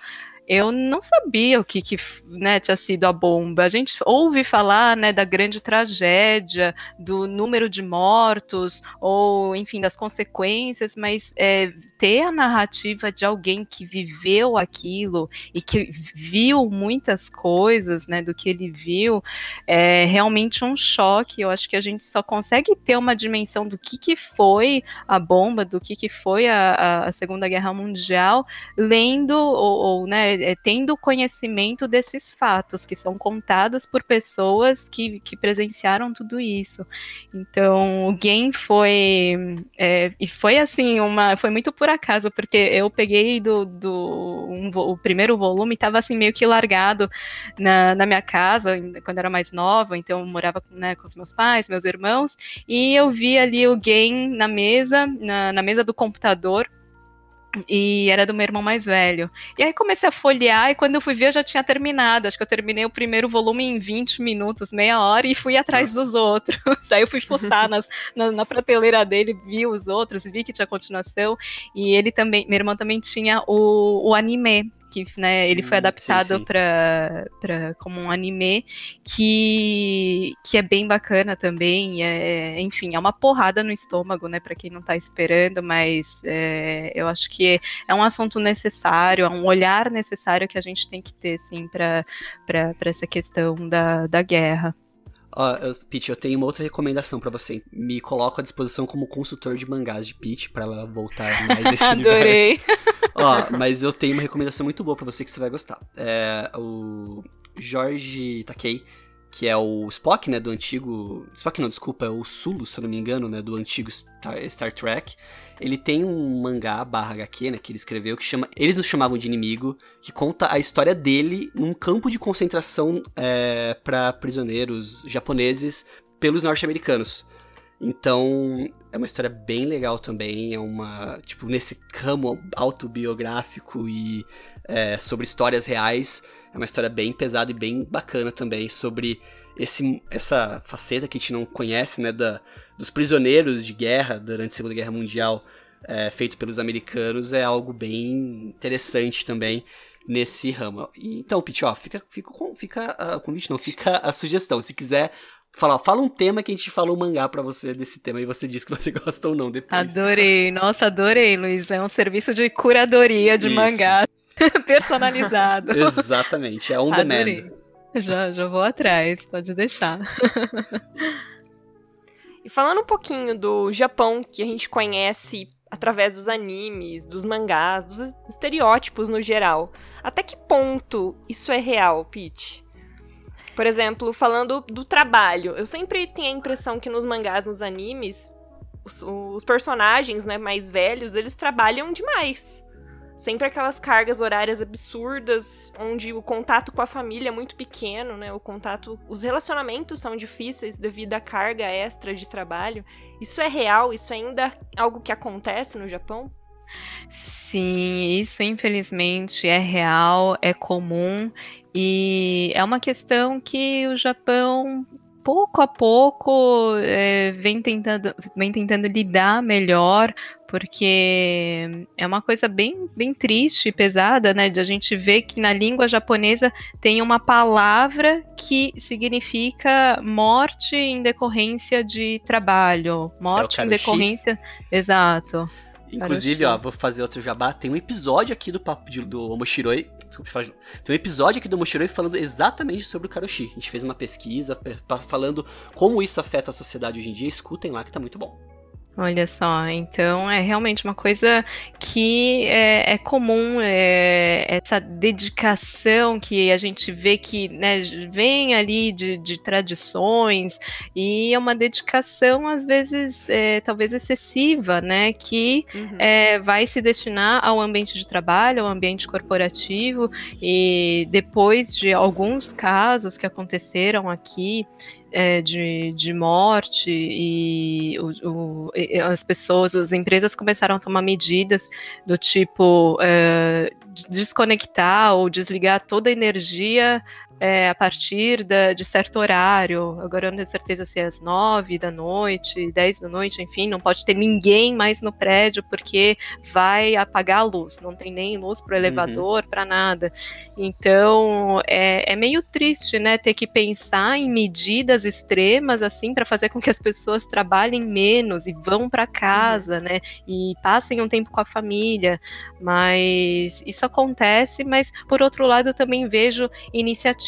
eu não sabia o que, que né, tinha sido a bomba. A gente ouve falar né, da grande tragédia, do número de mortos, ou enfim, das consequências, mas é, ter a narrativa de alguém que viveu aquilo e que viu muitas coisas né, do que ele viu é realmente um choque. Eu acho que a gente só consegue ter uma dimensão do que, que foi a bomba, do que, que foi a, a- Segunda Guerra Mundial, lendo ou, ou, né, é, tendo conhecimento desses fatos que são contados por pessoas que, que presenciaram tudo isso. Então, o game foi é, e foi assim uma, foi muito por acaso porque eu peguei do, do um o primeiro volume estava assim meio que largado na, na minha casa quando era mais nova, então eu morava né, com os meus pais, meus irmãos, e eu vi ali o game na mesa, na, na mesa do computador. E era do meu irmão mais velho. E aí comecei a folhear, e quando eu fui ver, eu já tinha terminado. Acho que eu terminei o primeiro volume em 20 minutos, meia hora, e fui atrás Nossa. dos outros. aí eu fui fuçar nas, na, na prateleira dele, vi os outros, vi que tinha continuação. E ele também, meu irmão também tinha o, o anime, que né, ele foi Hum, adaptado para para como um anime que, que é bem bacana também. É, enfim, é uma porrada no estômago, né, para quem não tá esperando, mas é, eu acho que é um assunto necessário, é um olhar necessário que a gente tem que ter, sim, para essa questão da, da guerra. Ó, eu- Pete, eu tenho uma outra recomendação pra você. Me coloco à disposição como consultor de mangás de Pete pra ela voltar mais esse universo. Adorei. Ó, mas eu tenho uma recomendação muito boa pra você que você vai gostar. É o Jorge Takei, que é o Spock, né, do antigo... Spock não, desculpa, é o Sulu, se eu não me engano, né, do antigo Star, Trek. Ele tem um mangá barra HQ, né, que ele escreveu, que chama Eles Nos Chamavam de Inimigo, que conta a história dele num campo de concentração é, para prisioneiros japoneses pelos norte-americanos. Então, é uma história bem legal também, é uma, tipo, nesse ramo autobiográfico e é, sobre histórias reais, é uma história bem pesada e bem bacana também sobre esse, essa faceta que a gente não conhece, né, da, dos prisioneiros de guerra durante a Segunda Guerra Mundial, é, feito pelos americanos, é algo bem interessante também nesse ramo. E, então, Pete, ó, fica, fica, com- fica ah, o convite, não, fica a sugestão, se quiser Fala, fala um tema que a gente falou mangá pra você desse tema e você diz que você gosta ou não depois. Adorei, nossa, adorei, Luiz. É um serviço de curadoria de Isso. mangá personalizado. Exatamente, é on demand. Já, já vou atrás, pode deixar. E falando um pouquinho do Japão, que a gente conhece através dos animes, dos mangás, dos estereótipos no geral, até que ponto isso é real, Pete? Por exemplo, falando do trabalho, eu sempre tenho a impressão que nos mangás, nos animes, os, os personagens né, mais velhos, eles trabalham demais. Sempre aquelas cargas horárias absurdas, onde o contato com a família é muito pequeno, né? O contato, os relacionamentos são difíceis devido à carga extra de trabalho. Isso é real? Isso é ainda algo que acontece no Japão? Sim, isso infelizmente é real, é comum e é uma questão que o Japão pouco a pouco é, vem, tentando, vem tentando lidar melhor, porque é uma coisa bem, bem triste e pesada, né? De a gente ver que na língua japonesa tem uma palavra que significa morte em decorrência de trabalho, morte em karushi. decorrência. Exato. Inclusive, ó, vou fazer outro jabá. Tem um episódio aqui do papo de, do Omoshiroi. Desculpa, falar Tem um episódio aqui do Omoshiroi falando exatamente sobre o Karoshi. A gente fez uma pesquisa falando como isso afeta a sociedade hoje em dia. Escutem lá que tá muito bom. Olha só, então é realmente uma coisa que é, é comum, é, essa dedicação que a gente vê que né, vem ali de, de, tradições e é uma dedicação às vezes é, talvez excessiva, né, que uhum. É, vai se destinar ao ambiente de trabalho, ao ambiente corporativo e depois de alguns casos que aconteceram aqui é, de, de morte e, o, o, as pessoas, as empresas começaram a tomar medidas do tipo é, desconectar ou desligar toda a energia é, a partir da, de certo horário. Agora eu não tenho certeza se é às nove da noite, dez da noite, enfim, não pode ter ninguém mais no prédio porque vai apagar a luz. Não tem nem luz para o uhum. elevador, uhum. para nada. Então é, é, meio triste, né, ter que pensar em medidas extremas assim para fazer com que as pessoas trabalhem menos e vão para casa, uhum. né, e passem um tempo com a família. Mas isso acontece, mas por outro lado eu também vejo iniciativas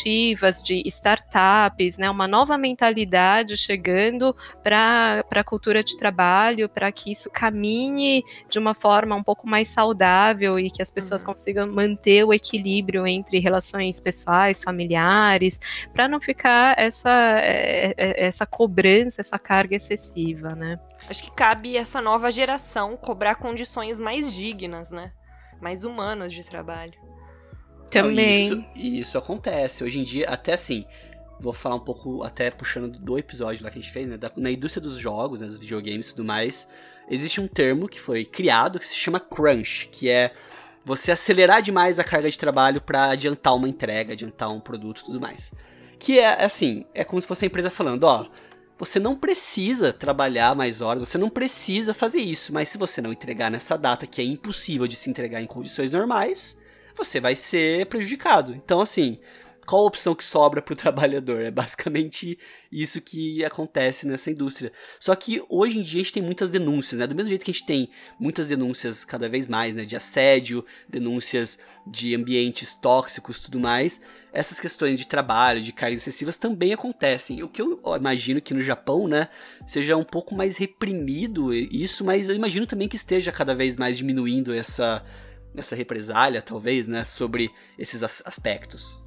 de startups, né, uma nova mentalidade chegando para a cultura de trabalho, para que isso caminhe de uma forma um pouco mais saudável e que as pessoas uhum. consigam manter o equilíbrio entre relações pessoais, familiares, para não ficar essa, é, é, essa cobrança, essa carga excessiva, né? Acho que cabe essa nova geração cobrar condições mais dignas, né? mais humanas de trabalho. Também. Isso, isso acontece. Hoje em dia, até assim, vou falar um pouco, até puxando do episódio lá que a gente fez, né? Da, na indústria dos jogos, né, dos videogames e tudo mais, existe um termo que foi criado que se chama crunch, que é você acelerar demais a carga de trabalho para adiantar uma entrega, adiantar um produto e tudo mais. Que é assim, é como se fosse a empresa falando, ó, você não precisa trabalhar mais horas, você não precisa fazer isso, mas se você não entregar nessa data, que é impossível de se entregar em condições normais, você vai ser prejudicado. Então, assim, qual a opção que sobra para o trabalhador? É basicamente isso que acontece nessa indústria. Só que hoje em dia a gente tem muitas denúncias, né? Do mesmo jeito que a gente tem muitas denúncias cada vez mais, né? De assédio, denúncias de ambientes tóxicos tudo mais. Essas questões de trabalho, de cargas excessivas também acontecem. O que eu imagino que no Japão, né, seja um pouco mais reprimido isso, mas eu imagino também que esteja cada vez mais diminuindo essa, essa represália, talvez, né, sobre esses aspectos.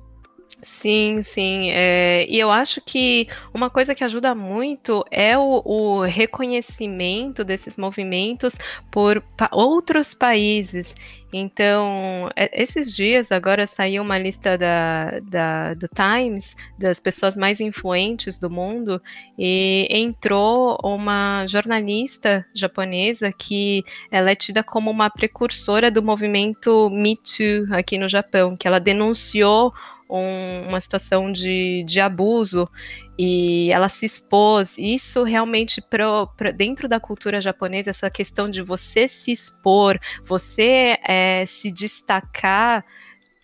Sim, sim. É, e eu acho que uma coisa que ajuda muito é o, o reconhecimento desses movimentos por pa outros países. Então, é, esses dias agora saiu uma lista da, da, do Times das pessoas mais influentes do mundo e entrou uma jornalista japonesa que ela é tida como uma precursora do movimento Me Too aqui no Japão, que ela denunciou um, uma situação de, de abuso e ela se expôs. Isso realmente pro, pro, dentro da cultura japonesa, essa questão de você se expor, você é, se destacar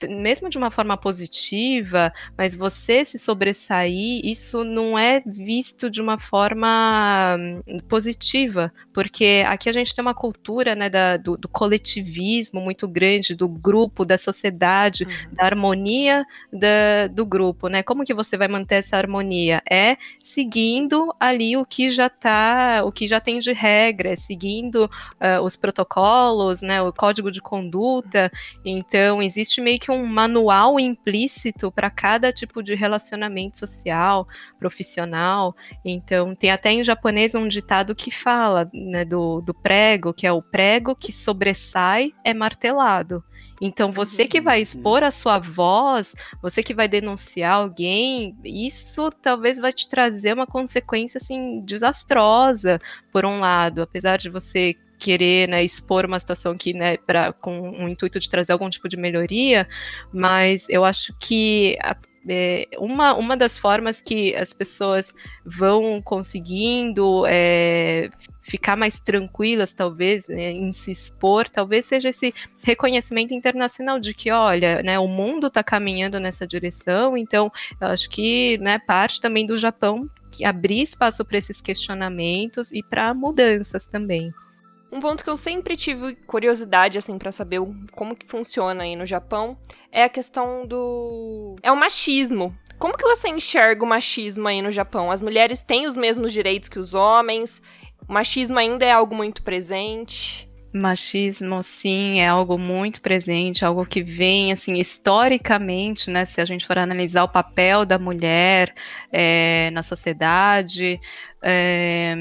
mesmo de uma forma positiva, mas você se sobressair, isso não é visto de uma forma hum, positiva, porque aqui a gente tem uma cultura né, da, do, do, coletivismo muito grande, do grupo, da sociedade, uhum. da harmonia da, do grupo, né? Como que você vai manter essa harmonia? É seguindo ali o que já tá, o que já tem de regra, é seguindo uh, os protocolos, né? O código de conduta. Então existe meio que que um manual implícito para cada tipo de relacionamento social, profissional. Então, tem até em japonês um ditado que fala né, do, do prego, que é o prego que sobressai é martelado. Então, você que vai uhum. expor a sua voz, você que vai denunciar alguém, isso talvez vai te trazer uma consequência assim desastrosa, por um lado, apesar de você querer né, expor uma situação que, né, com o intuito de trazer algum tipo de melhoria, mas eu acho que a, é, uma, uma das formas que as pessoas vão conseguindo é, ficar mais tranquilas, talvez, né, em se expor, talvez seja esse reconhecimento internacional de que, olha, né, o mundo está caminhando nessa direção, então eu acho que né, parte também do Japão abrir espaço para esses questionamentos e para mudanças também. Um ponto que eu sempre tive curiosidade, assim, para saber como que funciona aí no Japão é a questão do. É o machismo. Como que você enxerga o machismo aí no Japão? As mulheres têm os mesmos direitos que os homens? O machismo ainda é algo muito presente? Machismo, sim, é algo muito presente, algo que vem, assim, historicamente, né? Se a gente for analisar o papel da mulher é, na sociedade, é,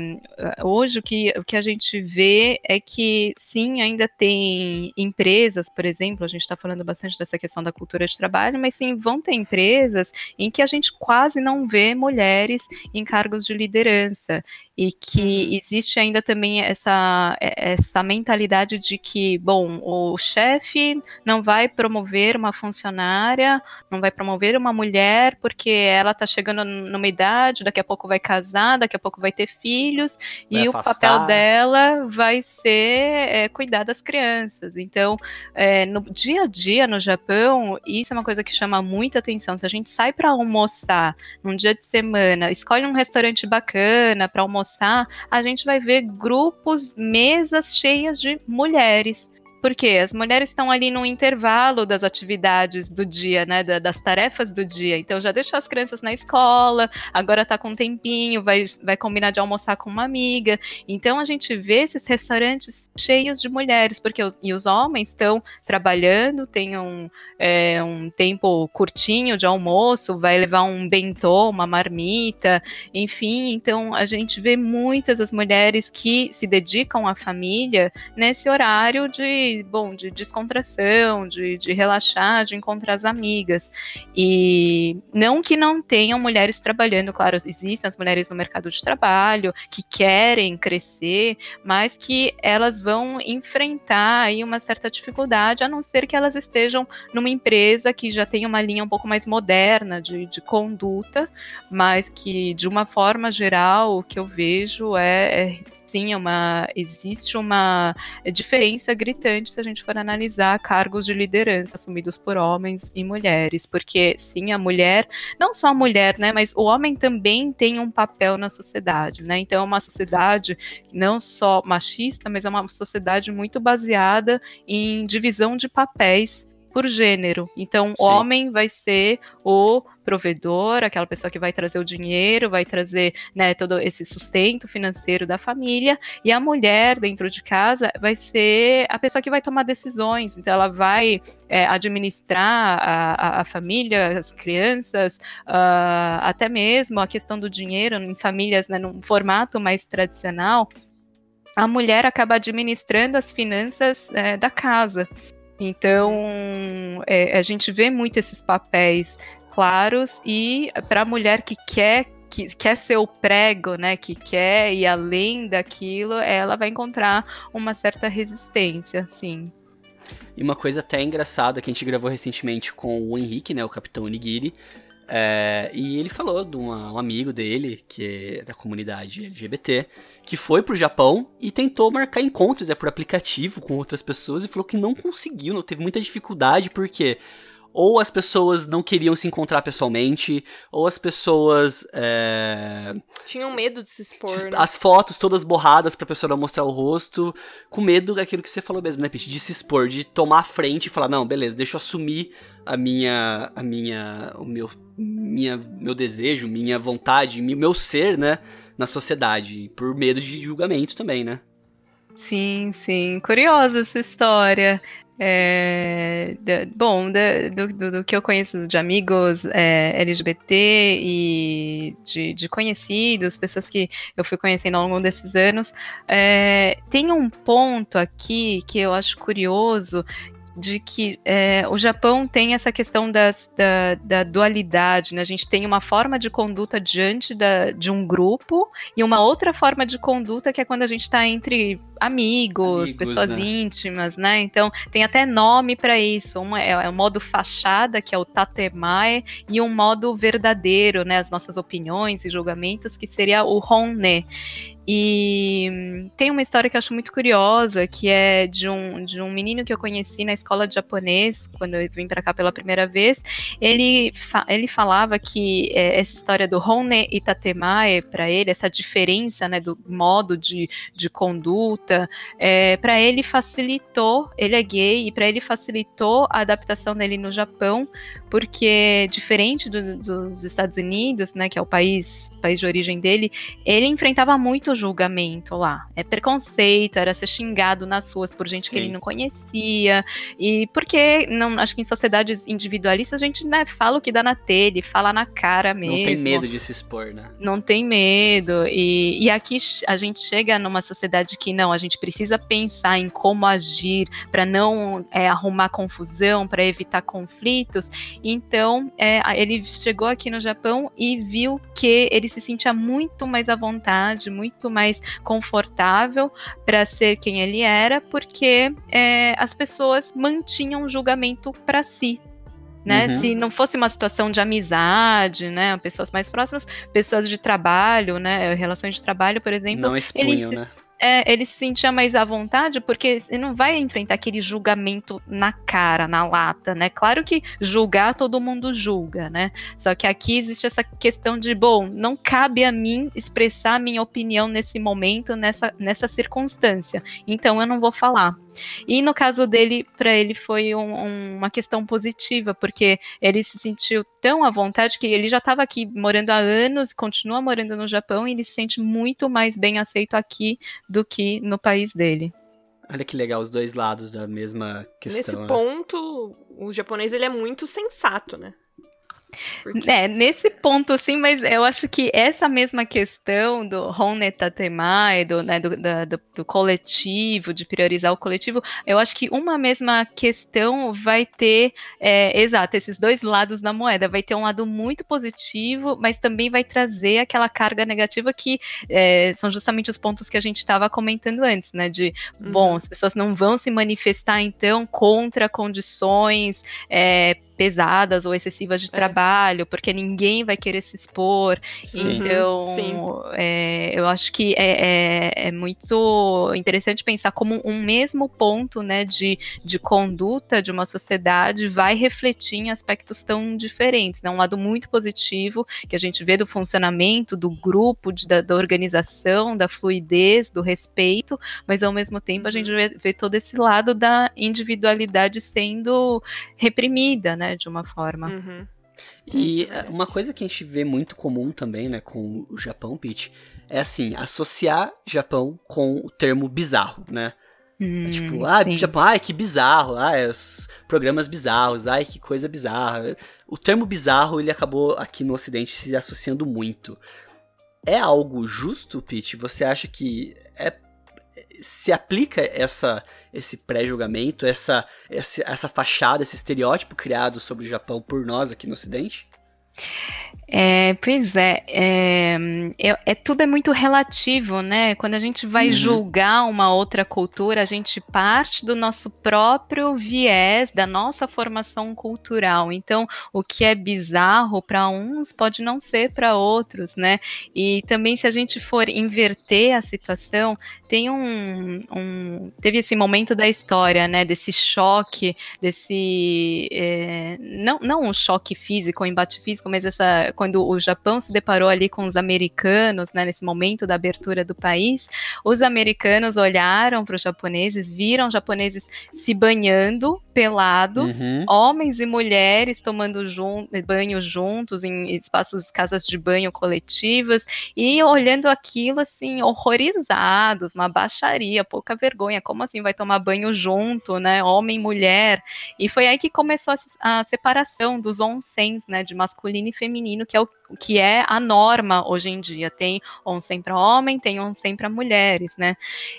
hoje o que, o que a gente vê é que sim, ainda tem empresas, por exemplo, a gente está falando bastante dessa questão da cultura de trabalho, mas sim vão ter empresas em que a gente quase não vê mulheres em cargos de liderança e que uhum. existe ainda também essa, essa mentalidade de que, bom, o chefe não vai promover uma funcionária, não vai promover uma mulher porque ela está chegando numa idade, daqui a pouco vai casar, daqui a pouco vai ter filhos vai e afastar. o papel dela vai ser é, cuidar das crianças. Então, é, no dia a dia no Japão, isso é uma coisa que chama muita atenção. Se a gente sai para almoçar num dia de semana, escolhe um restaurante bacana para almoçar, a gente vai ver grupos, mesas cheias de mulheres porque as mulheres estão ali no intervalo das atividades do dia, né, das tarefas do dia. Então já deixou as crianças na escola, agora está com um tempinho, vai, vai combinar de almoçar com uma amiga. Então a gente vê esses restaurantes cheios de mulheres, porque os, e os homens estão trabalhando, tem um, é, um tempo curtinho de almoço, vai levar um bentô, uma marmita, enfim. Então a gente vê muitas as mulheres que se dedicam à família nesse horário de bom, de descontração, de, de relaxar, de encontrar as amigas. E não que não tenham mulheres trabalhando, claro, existem as mulheres no mercado de trabalho que querem crescer, mas que elas vão enfrentar aí uma certa dificuldade, a não ser que elas estejam numa empresa que já tem uma linha um pouco mais moderna de, de conduta, mas que de uma forma geral o que eu vejo é, é sim, é uma, existe uma diferença gritante se a gente for analisar cargos de liderança assumidos por homens e mulheres, porque sim, a mulher, não só a mulher, né, mas o homem também tem um papel na sociedade, né? Então é uma sociedade não só machista, mas é uma sociedade muito baseada em divisão de papéis por gênero. Então, Sim. homem vai ser o provedor, aquela pessoa que vai trazer o dinheiro, vai trazer né, todo esse sustento financeiro da família, e a mulher dentro de casa vai ser a pessoa que vai tomar decisões, então ela vai é, administrar a, a, família, as crianças, uh, até mesmo a questão do dinheiro em famílias né, num formato mais tradicional, a mulher acaba administrando as finanças é, da casa. Então, é, a gente vê muito esses papéis claros e para a mulher que quer que quer ser o prego, né, que quer ir além daquilo, ela vai encontrar uma certa resistência, sim. E uma coisa até engraçada que a gente gravou recentemente com o Henrique, né, o Capitão Onigiri, é, e ele falou de uma, um amigo dele, que é da comunidade LGBT, que foi pro Japão e tentou marcar encontros é, por aplicativo com outras pessoas e falou que não conseguiu, não teve muita dificuldade, porque ou as pessoas não queriam se encontrar pessoalmente, ou as pessoas. É... Tinham medo de se expor. Né? As fotos todas borradas pra pessoa não mostrar o rosto, com medo daquilo que você falou mesmo, né, Pete? De se expor, de tomar a frente e falar: não, beleza, deixa eu assumir a minha. a minha. o meu. Minha, meu desejo, minha vontade, meu ser, né? Na sociedade. Por medo de julgamento também, né? Sim, sim. Curiosa essa história. É, de, bom, de, do, do, do, que eu conheço de amigos é, LGBT e de, de, conhecidos, pessoas que eu fui conhecendo ao longo desses anos, é, tem um ponto aqui que eu acho curioso, de que é, o Japão tem essa questão das, da, da, dualidade, né? A gente tem uma forma de conduta diante da, de um grupo e uma outra forma de conduta que é quando a gente está entre amigos, amigos pessoas né? íntimas, né? Então tem até nome para isso. Um é, é o modo fachada, que é o tatemae, e um modo verdadeiro, né? As nossas opiniões e julgamentos, que seria o honne. E tem uma história que eu acho muito curiosa, que é de um, de um menino que eu conheci na escola de japonês, quando eu vim para cá pela primeira vez. Ele, fa ele falava que é, essa história do Hone Itatemae, para ele, essa diferença né, do modo de, de conduta, é, para ele facilitou, ele é gay, e para ele facilitou a adaptação dele no Japão, porque diferente do, dos Estados Unidos, né, que é o país, país de origem dele, ele enfrentava muito julgamento lá. É preconceito, era ser xingado nas ruas por gente Sim. que ele não conhecia. E porque não, acho que em sociedades individualistas a gente né, fala o que dá na telha, fala na cara mesmo. Não tem medo de se expor, né? Não tem medo. E, e aqui a gente chega numa sociedade que não, a gente precisa pensar em como agir para não é, arrumar confusão, para evitar conflitos. Então, é, ele chegou aqui no Japão e viu que ele se sentia muito mais à vontade, muito mais confortável para ser quem ele era, porque é, as pessoas mantinham o julgamento para si. Né? Uhum. Se não fosse uma situação de amizade, né? Pessoas mais próximas, pessoas de trabalho, né? Relações de trabalho, por exemplo. Não expunham, né? É, ele se sentia mais à vontade porque ele não vai enfrentar aquele julgamento na cara, na lata, né? Claro que julgar todo mundo julga, né? Só que aqui existe essa questão de, bom, não cabe a mim expressar minha opinião nesse momento, nessa, nessa circunstância. Então eu não vou falar. E no caso dele, para ele foi um, um, uma questão positiva, porque ele se sentiu tão à vontade que ele já estava aqui morando há anos, continua morando no Japão e ele se sente muito mais bem aceito aqui do que no país dele. Olha que legal os dois lados da mesma questão. Nesse né? ponto, o japonês ele é muito sensato, né? Porque... É, nesse ponto sim, mas eu acho que essa mesma questão do Hone Tatemae, do, né, do, do, do, coletivo, de priorizar o coletivo, eu acho que uma mesma questão vai ter, é, exato, esses dois lados da moeda. Vai ter um lado muito positivo, mas também vai trazer aquela carga negativa que é, são justamente os pontos que a gente estava comentando antes, né? De, uhum. bom, as pessoas não vão se manifestar então contra condições é, pesadas ou excessivas de é. trabalho, porque ninguém vai querer se expor. Sim. Então, Sim. É, eu acho que é, é, é, muito interessante pensar como um mesmo ponto né, de, de conduta de uma sociedade vai refletir em aspectos tão diferentes. Né? Um lado muito positivo que a gente vê do funcionamento do grupo, de, da, da, organização, da fluidez, do respeito, mas ao mesmo tempo a gente uhum. vê, vê todo esse lado da individualidade sendo reprimida, né? Né, de uma forma. Uhum. E é uma coisa que a gente vê muito comum também, né, com o Japão, Pete, é assim, associar Japão com o termo bizarro, né? Hum, tipo, ah, sim. Japão, ai, que bizarro, ah, os programas bizarros, ai, que coisa bizarra. O termo bizarro, ele acabou aqui no ocidente se associando muito. É algo justo, Pete? Você acha que é se aplica essa esse pré-julgamento, essa, essa, essa fachada, esse estereótipo criado sobre o Japão por nós aqui no Ocidente? É, pois é, é, é, é, tudo é muito relativo, né? Quando a gente vai uhum. julgar uma outra cultura, a gente parte do nosso próprio viés, da nossa formação cultural. Então, o que é bizarro para uns pode não ser para outros, né? E também, se a gente for inverter a situação, tem um, um teve esse momento da história, né? Desse choque, desse é, não, não um choque físico, um embate físico, mas essa quando o Japão se deparou ali com os americanos, né, nesse momento da abertura do país, os americanos olharam para os japoneses, viram japoneses se banhando pelados, uhum. homens e mulheres tomando jun banho juntos em espaços, casas de banho coletivas e olhando aquilo assim, horrorizados, uma baixaria, pouca vergonha, como assim vai tomar banho junto, né, homem e mulher? E foi aí que começou a, a separação dos onsens, né, de masculino e feminino, que é o que é a norma hoje em dia. Tem onsen para homem, tem onsen para mulheres, né?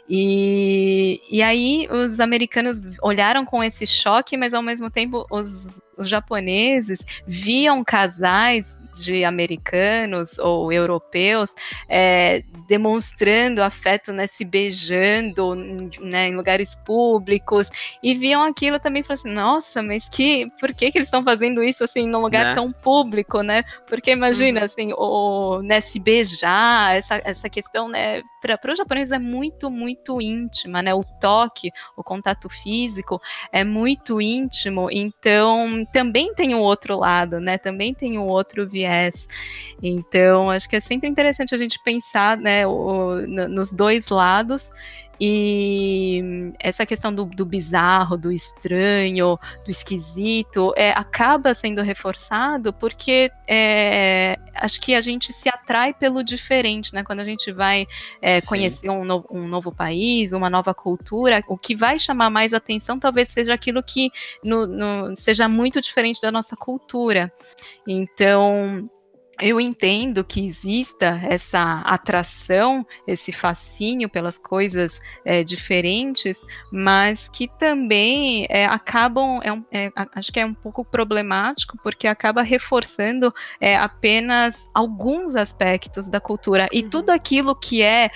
E, e aí os americanos olharam com esse choque, mas ao mesmo tempo os, os japoneses viam casais de americanos ou europeus é, demonstrando afeto, né, se beijando né, em lugares públicos e viam aquilo também e falaram assim, nossa, mas que, por que, que eles estão fazendo isso assim num lugar né? tão público, né? Porque imagina uhum. assim, o né, se beijar, essa, essa questão né, para os japoneses é muito, muito íntima, né? O toque, o contato físico é muito íntimo, então também tem o outro lado, né? Também tem o outro viés. Então, acho que é sempre interessante a gente pensar, né, o, nos dois lados e essa questão do, do bizarro, do estranho, do esquisito, é, acaba sendo reforçado porque é, acho que a gente se atrai pelo diferente, né? Quando a gente vai é, conhecer um, no, um, novo país, uma nova cultura, o que vai chamar mais atenção talvez seja aquilo que no, no, seja muito diferente da nossa cultura. Então, eu entendo que exista essa atração, esse fascínio pelas coisas é, diferentes, mas que também é, acabam, é, um, é, acho que é um pouco problemático, porque acaba reforçando é, apenas alguns aspectos da cultura e uhum. tudo aquilo que é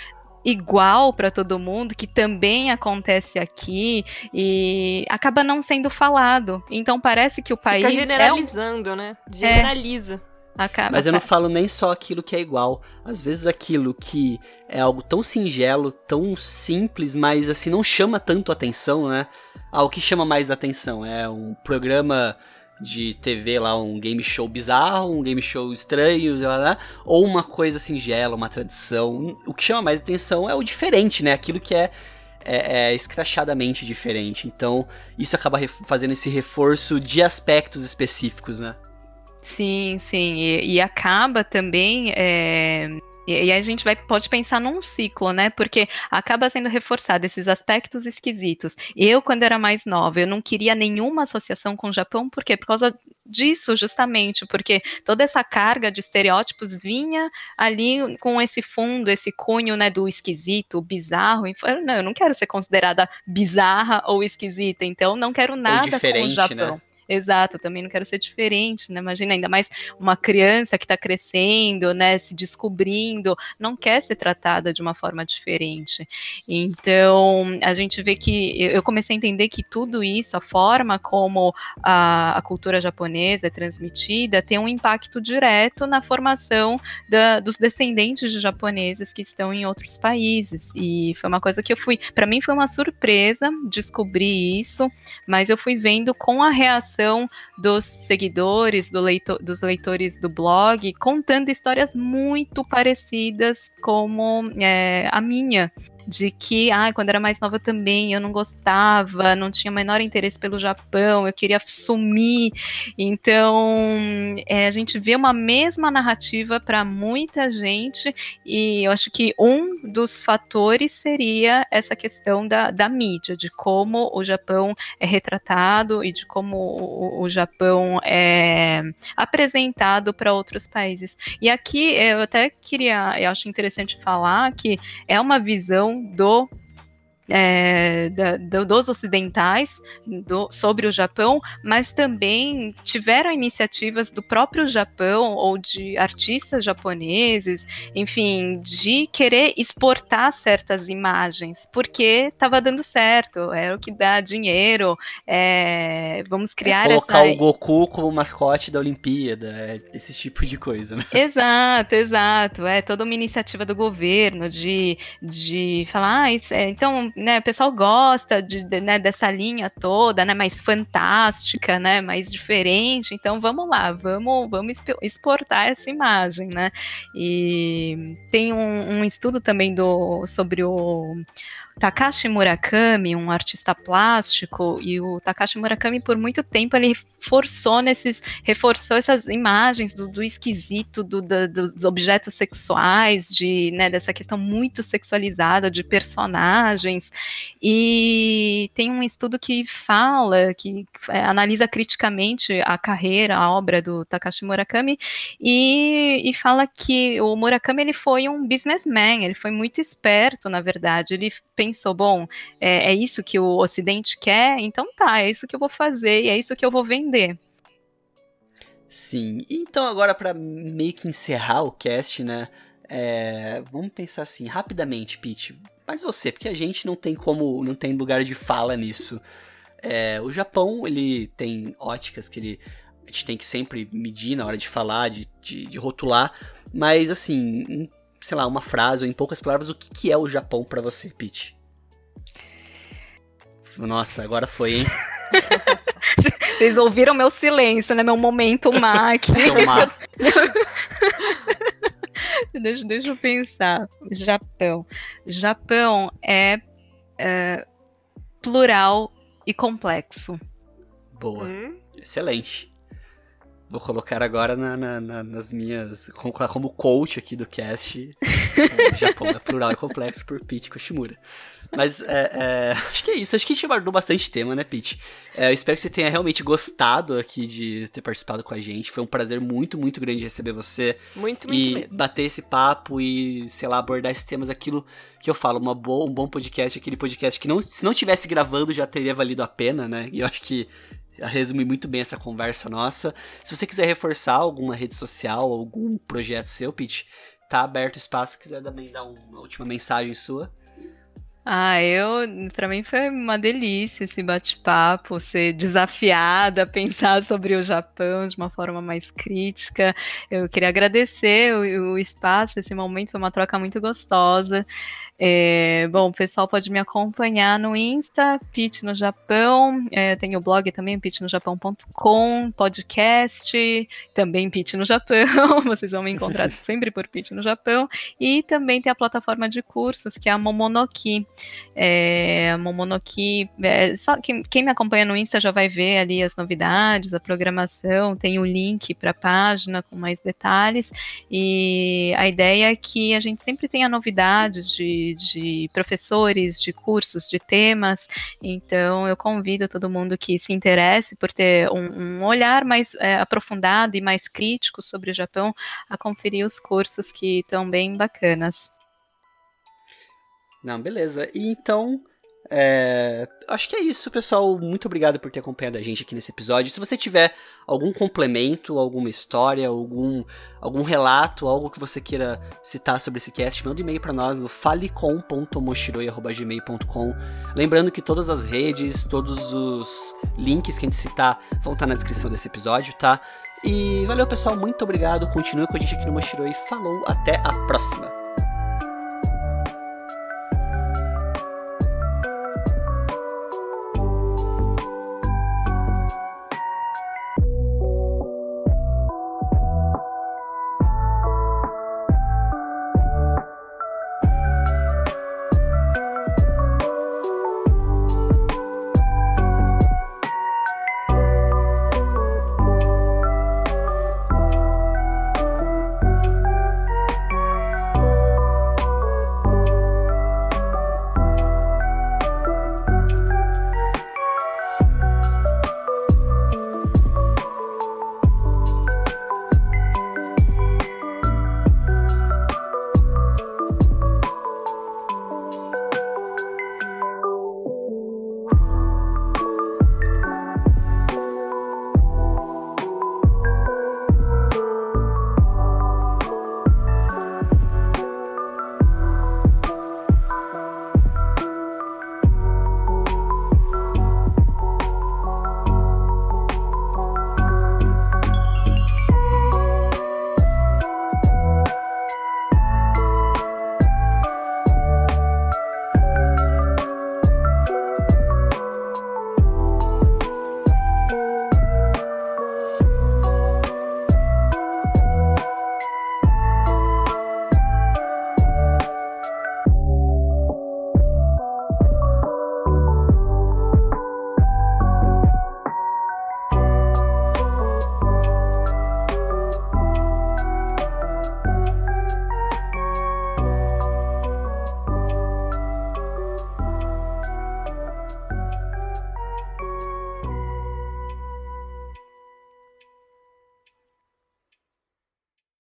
igual para todo mundo, que também acontece aqui e acaba não sendo falado. Então parece que o país Fica generalizando, é um... né? Generaliza. Acaba Mas eu não falo nem só aquilo que é igual. Às vezes aquilo que é algo tão singelo, tão simples, mas assim não chama tanto atenção, né? Ah, o que chama mais atenção é um programa de TV lá, um game show bizarro, um game show estranho, lá, lá, ou uma coisa singela, uma tradição. O que chama mais atenção é o diferente, né? Aquilo que é é, é, escrachadamente diferente. Então, isso acaba fazendo esse reforço de aspectos específicos, né? Sim, sim. E, e acaba também. É... E, a gente vai, pode pensar num ciclo, né? Porque acaba sendo reforçado esses aspectos esquisitos. Eu, quando era mais nova, eu não queria nenhuma associação com o Japão, por quê? Por causa disso, justamente, porque toda essa carga de estereótipos vinha ali com esse fundo, esse cunho, né, do esquisito, bizarro. E não, eu não quero ser considerada bizarra ou esquisita, então não quero nada com o Japão. Né? Exato, também não quero ser diferente, né? Imagina ainda mais uma criança que está crescendo, né, se descobrindo, não quer ser tratada de uma forma diferente. Então, a gente vê que eu comecei a entender que tudo isso, a forma como a, a cultura japonesa é transmitida, tem um impacto direto na formação da, dos descendentes de japoneses que estão em outros países. E foi uma coisa que eu fui, para mim foi uma surpresa descobrir isso, mas eu fui vendo com a reação dos seguidores, do leitor, dos leitores do blog, contando histórias muito parecidas como é, a minha de que, ah, quando era mais nova também eu não gostava, não tinha menor interesse pelo Japão, eu queria sumir. Então, é, a gente vê uma mesma narrativa para muita gente, e eu acho que um dos fatores seria essa questão da, da mídia, de como o Japão é retratado e de como o, o Japão é apresentado para outros países. E aqui eu até queria, eu acho interessante falar que é uma visão do é, da, do, dos ocidentais do, sobre o Japão, mas também tiveram iniciativas do próprio Japão ou de artistas japoneses, enfim, de querer exportar certas imagens, porque estava dando certo, era o que dá dinheiro, é, vamos criar é colocar essa... o Goku como mascote da Olimpíada, é, esse tipo de coisa, né? Exato, exato, é toda uma iniciativa do governo de, de falar, ah, é, né, o pessoal gosta de, de, né, dessa linha toda, né, mais fantástica, né, mais diferente. Então vamos lá, vamos, vamos exportar essa imagem, né? E tem um, um estudo também do sobre o Takashi Murakami, um artista plástico, e o Takashi Murakami por muito tempo ele forçou nesses, reforçou essas imagens do, do esquisito, do, do, dos objetos sexuais, de, né, dessa questão muito sexualizada de personagens. E tem um estudo que fala, que é, analisa criticamente a carreira, a obra do Takashi Murakami, e, e fala que o Murakami ele foi um businessman, ele foi muito esperto, na verdade. Ele pensou, bom, é, é isso que o Ocidente quer, então tá, é isso que eu vou fazer, e é isso que eu vou vender. Sim, então agora para meio que encerrar o cast, né? É, vamos pensar assim, rapidamente, Pete. Mas você, porque a gente não tem como, não tem lugar de fala nisso. É, o Japão, ele tem óticas que ele, a gente tem que sempre medir na hora de falar, de, de, de rotular. Mas assim, sei lá, uma frase ou em poucas palavras, o que, que é o Japão para você, Pete? Nossa, agora foi, hein? Vocês ouviram meu silêncio, né? Meu momento Max. deixa, deixa eu pensar. Japão. Japão é, é plural e complexo. Boa. Hum? Excelente. Vou colocar agora na, na, na, nas minhas. Como, como coach aqui do cast. Japão é plural e complexo por Pete Koshimura. Mas é, é, acho que é isso. Acho que a gente abordou bastante tema, né, Pete? É, eu espero que você tenha realmente gostado aqui de ter participado com a gente. Foi um prazer muito, muito grande receber você. Muito, muito e mesmo. bater esse papo e, sei lá, abordar esses temas. Aquilo que eu falo, uma boa, um bom podcast, aquele podcast que não, se não tivesse gravando já teria valido a pena, né? E eu acho que resume muito bem essa conversa nossa. Se você quiser reforçar alguma rede social, algum projeto seu, Pete, tá aberto o espaço. Se quiser também dar uma última mensagem sua. Ah, eu, para mim foi uma delícia esse bate-papo, ser desafiada a pensar sobre o Japão de uma forma mais crítica. Eu queria agradecer o, o espaço, esse momento foi uma troca muito gostosa. É, bom, o pessoal pode me acompanhar no Insta, Pit no Japão. É, tem o blog também, pitnojapão.com, podcast, também Pit no Japão. Vocês vão me encontrar sempre por Pit no Japão. E também tem a plataforma de cursos, que é a Momonoki. É, a Momonoki, é, só quem, quem me acompanha no Insta já vai ver ali as novidades, a programação, tem o link para a página com mais detalhes. E a ideia é que a gente sempre tenha novidades de de, professores, de cursos, de temas. Então, eu convido todo mundo que se interesse por ter um, um olhar mais é, aprofundado e mais crítico sobre o Japão a conferir os cursos que estão bem bacanas. Não, beleza. E então, é, acho que é isso, pessoal. Muito obrigado por ter acompanhado a gente aqui nesse episódio. Se você tiver algum complemento, alguma história, algum, algum relato, algo que você queira citar sobre esse cast, manda um e-mail para nós no falecom.moshiroi.gmail.com. Lembrando que todas as redes, todos os links que a gente citar vão estar na descrição desse episódio, tá? E valeu, pessoal. Muito obrigado. Continue com a gente aqui no Moshiroi. Falou, até a próxima.